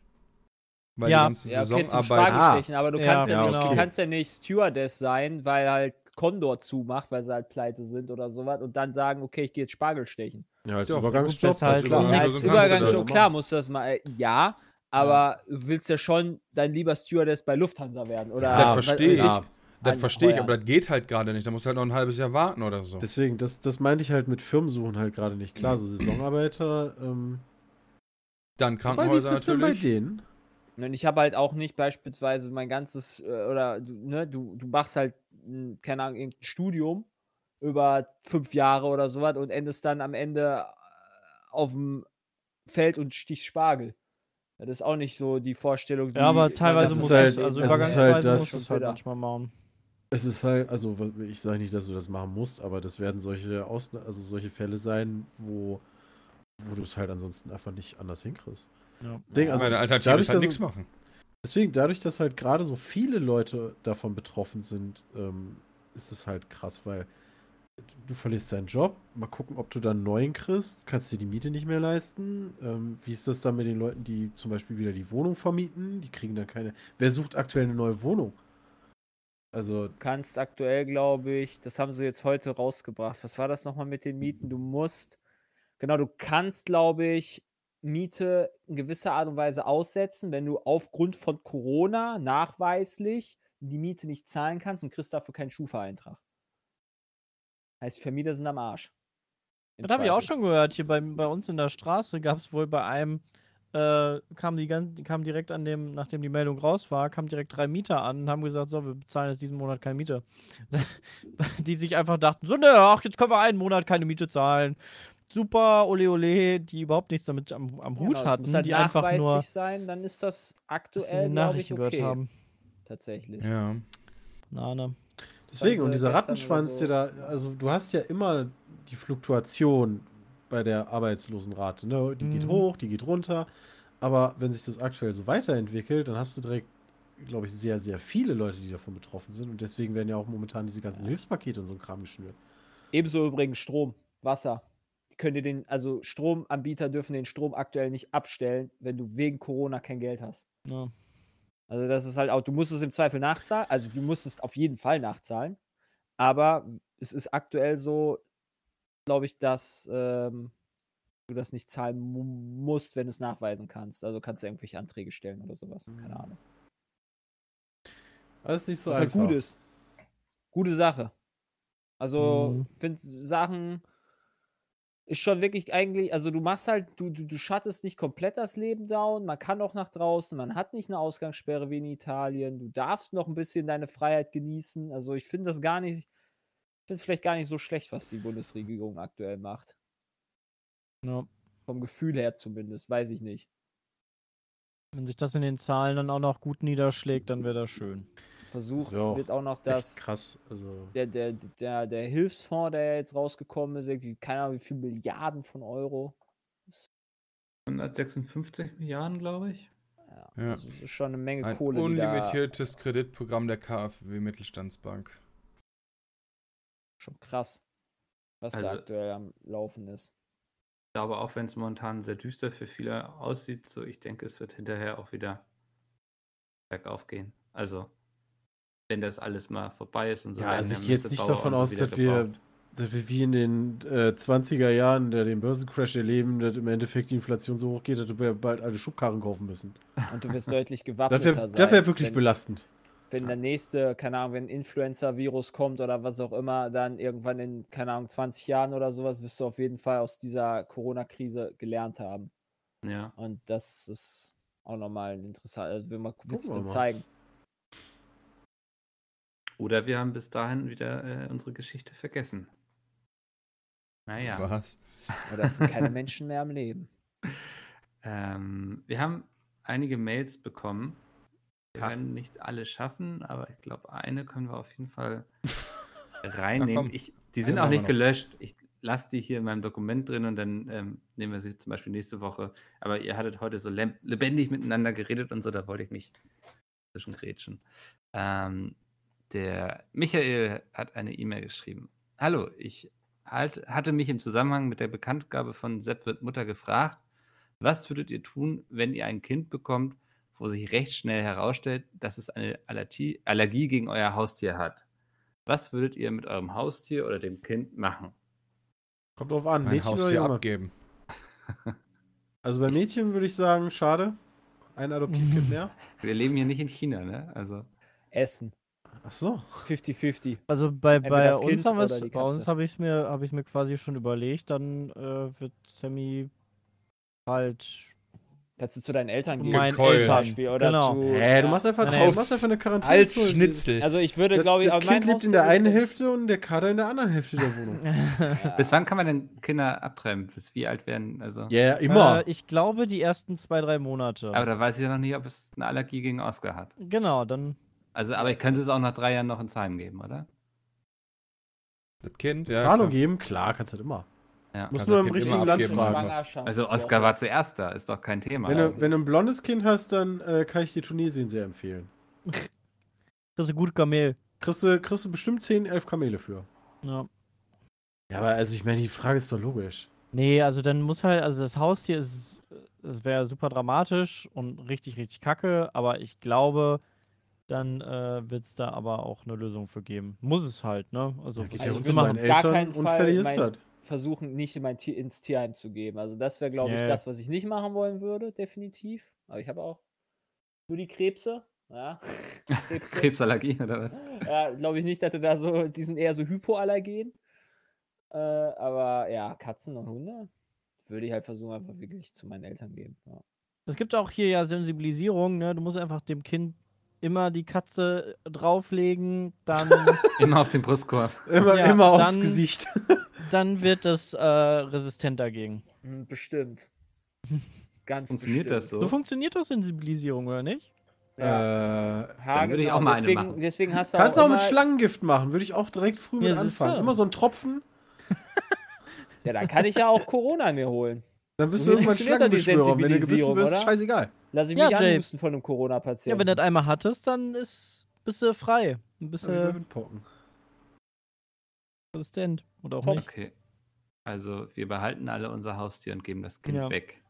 Weil Ja. die ganzen Ja, okay, zum Saisonarbeit. Spargelstechen, aber du Ja, kannst ja, ja, nicht, du okay. kannst ja nicht Stewardess sein, weil halt Condor zumacht, weil sie halt pleite sind oder sowas und dann sagen, okay, ich gehe jetzt Spargel stechen. ja, als Übergangsjob. das halt- klar. Ja, Ja, so als du Übergangsjob, klar, musst du das mal, äh, ja, aber du willst ja schon dein lieber Stewardess bei Lufthansa werden, oder? Ja, Das verstehe ich. Ja, Das verstehe ich, aber das geht halt gerade nicht. Da musst du halt noch ein halbes Jahr warten oder so. Deswegen, das, das meinte ich halt mit Firmensuchen halt gerade nicht. Klar, so Saisonarbeiter. Ähm, Dann wobei, wie ist Krankenhäuser das denn bei natürlich. denen? Und ich habe halt auch nicht beispielsweise mein ganzes, äh, oder du, ne, du, du machst halt, mh, keine Ahnung, irgendein Studium über fünf Jahre oder sowas und endest dann am Ende äh, auf dem Feld und stichst Spargel. Das ist auch nicht so die Vorstellung, die Ja, aber teilweise muss halt- es, also das ist halt übergangsweise das- muss es halt wieder. manchmal machen. Es ist halt, also ich sage nicht, dass du das machen musst, aber das werden solche Ausna also solche Fälle sein, wo, wo du es halt ansonsten einfach nicht anders hinkriegst. Ja. Ding, also Meine Alternative dadurch, ist halt nichts machen. Deswegen, dadurch, dass halt gerade so viele Leute davon betroffen sind, ähm, ist es halt krass, weil du verlierst deinen Job, mal gucken, ob du dann einen neuen kriegst, kannst dir die Miete nicht mehr leisten. Ähm, wie ist das dann mit den Leuten, die zum Beispiel wieder die Wohnung vermieten? Die kriegen dann keine. Wer sucht aktuell eine neue Wohnung? Also, Du kannst aktuell, glaube ich, das haben sie jetzt heute rausgebracht. Was war das nochmal mit den Mieten? Du musst, genau, du kannst, glaube ich, Miete in gewisser Art und Weise aussetzen, wenn du aufgrund von Corona nachweislich die Miete nicht zahlen kannst und kriegst dafür keinen Schufa-Eintrag. Heißt, die Vermieter sind am Arsch. Das habe ich auch schon gehört. Hier bei, bei uns in der Straße gab es wohl bei einem, äh, kam, die, gan- kam direkt an dem, nachdem die Meldung raus war, kamen direkt drei Mieter an und haben gesagt, so, wir bezahlen jetzt diesen Monat keine Miete. die sich einfach dachten, so, ne, ach, jetzt können wir einen Monat keine Miete zahlen. Super, ole ole, die überhaupt nichts damit am, am Hut Genau, hatten, halt die einfach nur sein, dann ist das aktuell, die glaube ich, Nachrichten okay. gehört haben. Tatsächlich. Ja. Na, ne. deswegen, und sie dieser Rattenschwanz, oder der da, also du hast ja immer die Fluktuation bei der Arbeitslosenrate, ne? Die geht Mhm. hoch, die geht runter. Aber wenn sich das aktuell so weiterentwickelt, dann hast du direkt, glaube ich, sehr, sehr viele Leute, die davon betroffen sind. Und deswegen werden ja auch momentan diese ganzen Hilfspakete und so ein Kram geschnürt. Ebenso übrigens Strom, Wasser. Können dir den, also Stromanbieter dürfen den Strom aktuell nicht abstellen, wenn du wegen Corona kein Geld hast. Ja. Also das ist halt auch, du musst es im Zweifel nachzahlen, also du musst es auf jeden Fall nachzahlen. Aber es ist aktuell so, glaube ich, dass ähm, du das nicht zahlen mu musst, wenn du es nachweisen kannst. Also kannst du irgendwelche Anträge stellen oder sowas. Keine Ahnung. Alles nicht so Was halt einfach. gut ist. Gute Sache. Also, Mhm. finde Sachen ist schon wirklich eigentlich, also du machst halt, du, du, du schattest nicht komplett das Leben down, man kann auch nach draußen, man hat nicht eine Ausgangssperre wie in Italien, du darfst noch ein bisschen deine Freiheit genießen. Also ich finde das gar nicht, ich finde vielleicht gar nicht so schlecht, was die Bundesregierung aktuell macht. Ja. Vom Gefühl her zumindest, weiß ich nicht. Wenn sich das in den Zahlen dann auch noch gut niederschlägt, dann wäre das schön. Versucht auch wird auch noch das. krass. Also, der, der, der, der Hilfsfonds, der jetzt rausgekommen ist, irgendwie, keine Ahnung, wie viele Milliarden von Euro. 156 Milliarden, glaube ich. Ja, Ja. Das ist schon eine Menge Ein Kohle. unlimitiertes Kreditprogramm der KfW Mittelstandsbank. Schon krass, was da Also- aktuell am Laufen ist. Ich glaube, auch wenn es momentan sehr düster für viele aussieht, so ich denke, es wird hinterher auch wieder bergauf gehen. Also, wenn das alles mal vorbei ist und so. ja, also ja ich gehe jetzt nicht Messebauer davon so aus, dass wir, dass wir wie in den äh, 20er Jahren, der den Börsencrash erleben, dass im Endeffekt die Inflation so hoch geht, dass wir bald alle Schubkarren kaufen müssen. Und du wirst deutlich Das gewappneter wäre sein. wär wirklich wenn, belastend. Wenn der nächste, keine Ahnung, wenn ein Influencer-Virus kommt oder was auch immer, dann irgendwann in, keine Ahnung, 20 Jahren oder sowas, wirst du auf jeden Fall aus dieser Corona-Krise gelernt haben. Ja. Und das ist auch nochmal ein interessant, also will man wird's wir dann mal. zeigen. Oder wir haben bis dahin wieder äh, unsere Geschichte vergessen. Naja. Was? Oder es sind keine Menschen mehr am Leben. Ähm, wir haben einige Mails bekommen. Wir Ha. werden nicht alle schaffen, aber ich glaube, eine können wir auf jeden Fall reinnehmen. Ich, die sind auch nicht gelöscht. Ich lasse die hier in meinem Dokument drin und dann ähm, nehmen wir sie zum Beispiel nächste Woche. Aber ihr hattet heute so lebendig miteinander geredet und so, da wollte ich nicht zwischengrätschen. Ähm, der Michael hat eine E-Mail geschrieben. Hallo, ich halt, hatte mich im Zusammenhang mit der Bekanntgabe von Sepp wird Mutter gefragt, was würdet ihr tun, wenn ihr ein Kind bekommt, wo sich recht schnell herausstellt, dass es eine Allergie, Allergie gegen euer Haustier hat? Was würdet ihr mit eurem Haustier oder dem Kind machen? Kommt drauf an, Mein Mädchen Haus oder Junge? abgeben. Also bei Mädchen würde ich sagen, schade. Ein Adoptivkind mehr. Wir leben hier nicht in China, ne? Also, Essen. Ach so. 50-50. Also bei, bei uns Kind haben wir oder es, die bei uns habe ich es mir, habe ich mir quasi schon überlegt, dann äh, wird Sammy halt Kannst du zu deinen Eltern gehen. Gekeult. Eltern. Beispiel, oder genau. zu- Hä, du ja. machst einfach, Nein, du machst einfach eine Quarantäne. Als Schnitzel. Also ich würde, Das, glaube ich, das aber mein Kind lebt in der einen Hälfte und der Kater in der anderen Hälfte der Wohnung. Ja. Bis wann kann man denn Kinder abtreiben? Bis wie alt werden? Also, Ja, yeah, immer. Äh, ich glaube, die ersten zwei, drei Monate. aber da weiß ich ja noch nicht, ob es eine Allergie gegen Oscar hat. genau, dann. Also, aber ich könnte es auch nach drei Jahren noch ins Heim geben, oder? Das Kind, ja. Zahlung klar. geben, klar, kannst du das immer. Ja. Musst Kannst nur im richtigen Land fragen. Also Oscar war zuerst da, ist doch kein Thema. Wenn du, wenn du ein blondes Kind hast, dann äh, kann ich dir Tunesien sehr empfehlen. Das ist ein gut Kamel. Kriegst du, kriegst du bestimmt 10, 11 Kamele für. Ja. Ja, aber also ich meine, die Frage ist doch logisch. Nee, also dann muss halt, also das Haustier ist, das wäre super dramatisch und richtig, richtig kacke, aber ich glaube, dann äh, wird es da aber auch eine Lösung für geben. Muss es halt, ne? Also, Ja, geht Also ja meinen gar Eltern keinen und Fall fertig ist mein- das. Versuchen, nicht in mein Tier, ins Tierheim zu geben. Also das wäre, glaube ich, Ja. das, was ich nicht machen wollen würde, definitiv. Aber ich habe auch nur die Krebse. Ja. Krebse. Krebsallergie oder was? ja, glaube ich nicht, dass du da so, die sind eher so hypoallergen. Äh, aber ja, Katzen und Hunde würde ich halt versuchen, einfach wirklich zu meinen Eltern geben. Ja. Es gibt auch hier ja Sensibilisierung, ne? Du musst einfach dem Kind immer die Katze drauflegen, dann, Immer auf den Brustkorb. Immer, Ja, immer aufs dann- Gesicht. dann wird es äh, resistent dagegen. Hm, Bestimmt. Ganz Funktioniert bestimmt. das so? So funktioniert doch Sensibilisierung, oder nicht? Ja. Äh, Ha, Dann würde ich genau. auch mal eine deswegen, machen. Deswegen hast du kannst du auch mit Schlangengift machen, würde ich auch direkt früh Ja, mit anfangen. Immer so ein Tropfen, Ja, dann kann ich ja auch Corona mir holen. Dann So du irgendwann Schlangenbeschwörer. Wenn du gebissen Sensibilisierung, wirst, oder? scheißegal. Lass ich Ja, mich Jay. anhusten von einem Ja, Corona-Patienten. wenn du das einmal hattest, dann ist, bist du frei. Mal du Windpocken. resistent. Oder auch Top. nicht. Okay. Also, wir behalten alle unser Haustier und geben das Kind Ja. weg.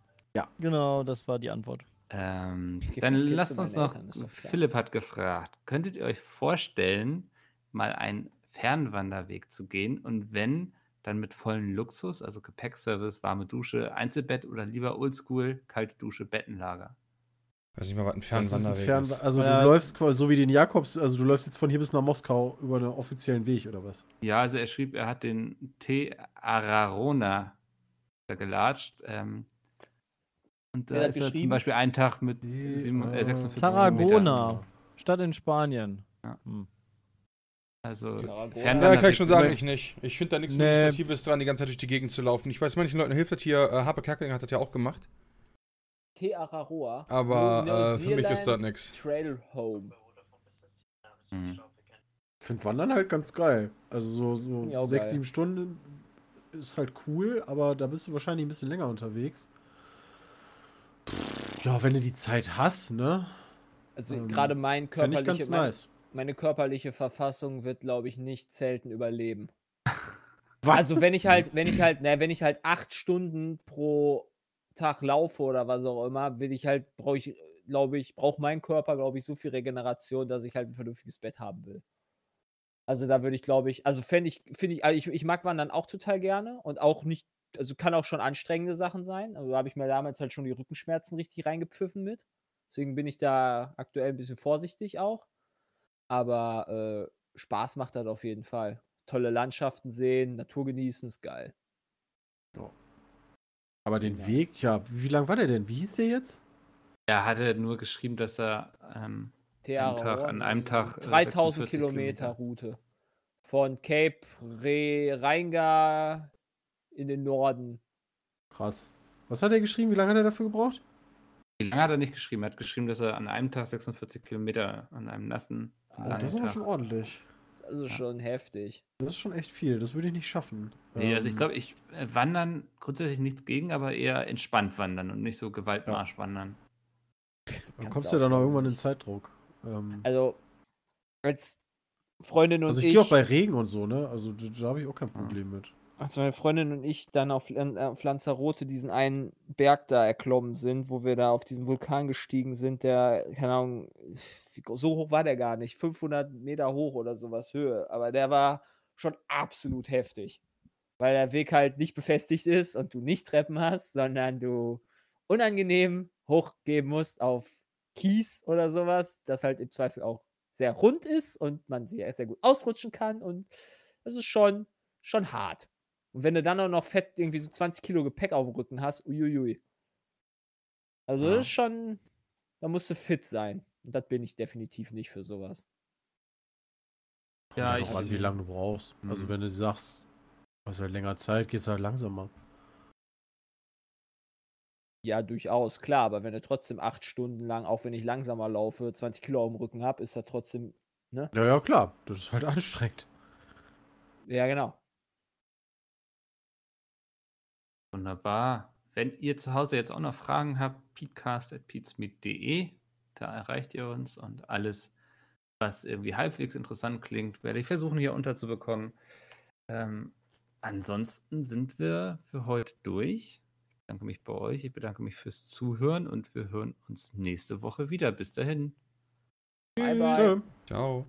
Genau, das war die Antwort. Ähm, dann lasst uns noch. Eltern. Philipp hat gefragt: Könntet ihr euch vorstellen, mal einen Fernwanderweg zu gehen? Und wenn, dann mit vollem Luxus, also Gepäckservice, warme Dusche, Einzelbett oder lieber oldschool, kalte Dusche, Bettenlager? Weiß nicht mal, was ein Das ist ein Fernwanderweg Fern ist. also Ja. du läufst quasi so wie den Jakobs, also du läufst jetzt von hier bis nach Moskau über einen offiziellen Weg oder was? Ja, also er schrieb, er hat den T. Ararona da gelatscht. Ähm, und da ist er zum? Beispiel einen Tag mit T. sieben, äh, 46 Tarragona. Stadt in Spanien. Ja. Hm. Also. Fernwanderweg Ja, kann ich schon sagen, ich nicht. Ich finde da nichts Nee. Legislatives dran, die ganze Zeit durch die Gegend zu laufen. Ich weiß, manchen Leuten hilft das hier. Äh, Harpe Kerkeling hat das ja auch gemacht. Te Araroa. Aber, äh, für mich ist das nix. Trail Home. Hm. Ich finde Wandern halt ganz geil. Also so, so Ja, sechs, geil. sieben Stunden ist halt cool, aber da bist du wahrscheinlich ein bisschen länger unterwegs. Pff, Ja, wenn du die Zeit hast, ne? Also Ähm, gerade mein Fände ich ganz mein, nice. Meine körperliche Verfassung wird, glaube ich, nicht selten überleben. Was? Also wenn ich halt, wenn ich halt, na, wenn ich halt acht Stunden pro Tag laufe oder was auch immer, will ich halt, brauche ich, glaube ich, braucht mein Körper, glaube ich, so viel Regeneration, dass ich halt ein vernünftiges Bett haben will. Also da würde ich, glaube ich, also fände ich, finde ich, also ich, ich mag Wandern auch total gerne und auch nicht, also kann auch schon anstrengende Sachen sein. Also da habe ich mir damals halt schon die Rückenschmerzen richtig reingepfiffen mit. Deswegen bin ich da aktuell ein bisschen vorsichtig auch. Aber äh, Spaß macht das auf jeden Fall. Tolle Landschaften sehen, Natur genießen, ist geil. Aber den Nice. Weg, ja, wie lang war der denn? Wie hieß der jetzt? Er hatte nur geschrieben, dass er ähm, Thea Tag- an einem nee, Tag, äh, 3000 46 Kilometer Kilometer. Route. Von Cape Re Reinga in den Norden. Krass. Was hat er geschrieben? Wie lange hat er dafür gebraucht? wie lange hat er nicht geschrieben? Er hat geschrieben, dass er an einem Tag 46 Kilometer an einem nassen, Oh, das ist aber schon ordentlich. Das ist schon heftig. Das ist schon echt viel. Das würde ich nicht schaffen. Nee, also ich Ähm, glaube, ich äh, wandern grundsätzlich nichts gegen, aber eher entspannt wandern und nicht so Gewaltmarsch wandern. Dann kommst du ja dann auch irgendwann in. Zeitdruck. Ähm, Also, als Freundin und also ich ich. gehe auch bei Regen und so, ne? Also da, da habe ich auch kein. Problem mit. als meine Freundin und ich dann auf, Lan- äh, auf Lanzarote diesen einen Berg da erklommen sind, wo wir da auf diesen Vulkan gestiegen sind, der, keine Ahnung, wie, so hoch war der gar nicht, 500 Meter hoch oder sowas Höhe, aber der war schon absolut heftig, weil der Weg halt nicht befestigt ist und du nicht Treppen hast, sondern du unangenehm hochgehen musst auf Kies oder sowas, das halt im Zweifel auch sehr rund ist und man sehr, sehr gut ausrutschen kann und das ist schon, schon hart. Und wenn du dann auch noch fett irgendwie so 20 Kilo Gepäck auf dem Rücken hast, uiuiui. Also Ja. das ist schon, da musst du fit sein. Und das bin ich definitiv nicht für sowas. Kommt Ja, ich- an, wie lange du brauchst. Also Mhm. wenn du sagst, du hast halt länger Zeit, gehst du halt langsamer. Ja, durchaus, klar, aber wenn du trotzdem acht Stunden lang, auch wenn ich langsamer laufe, 20 Kilo auf dem Rücken habe, ist das trotzdem, Ja, ja, klar. Das ist halt anstrengend. ja genau. Wunderbar. Wenn ihr zu Hause jetzt auch noch Fragen habt, peatcast.peatsmeet.de, da erreicht ihr uns und alles, was irgendwie halbwegs interessant klingt, werde ich versuchen hier unterzubekommen. Ähm, ansonsten sind wir für heute durch. Ich bedanke mich bei euch, ich bedanke mich fürs Zuhören und wir hören uns nächste Woche wieder. Bis dahin. Bye, bye. Ciao.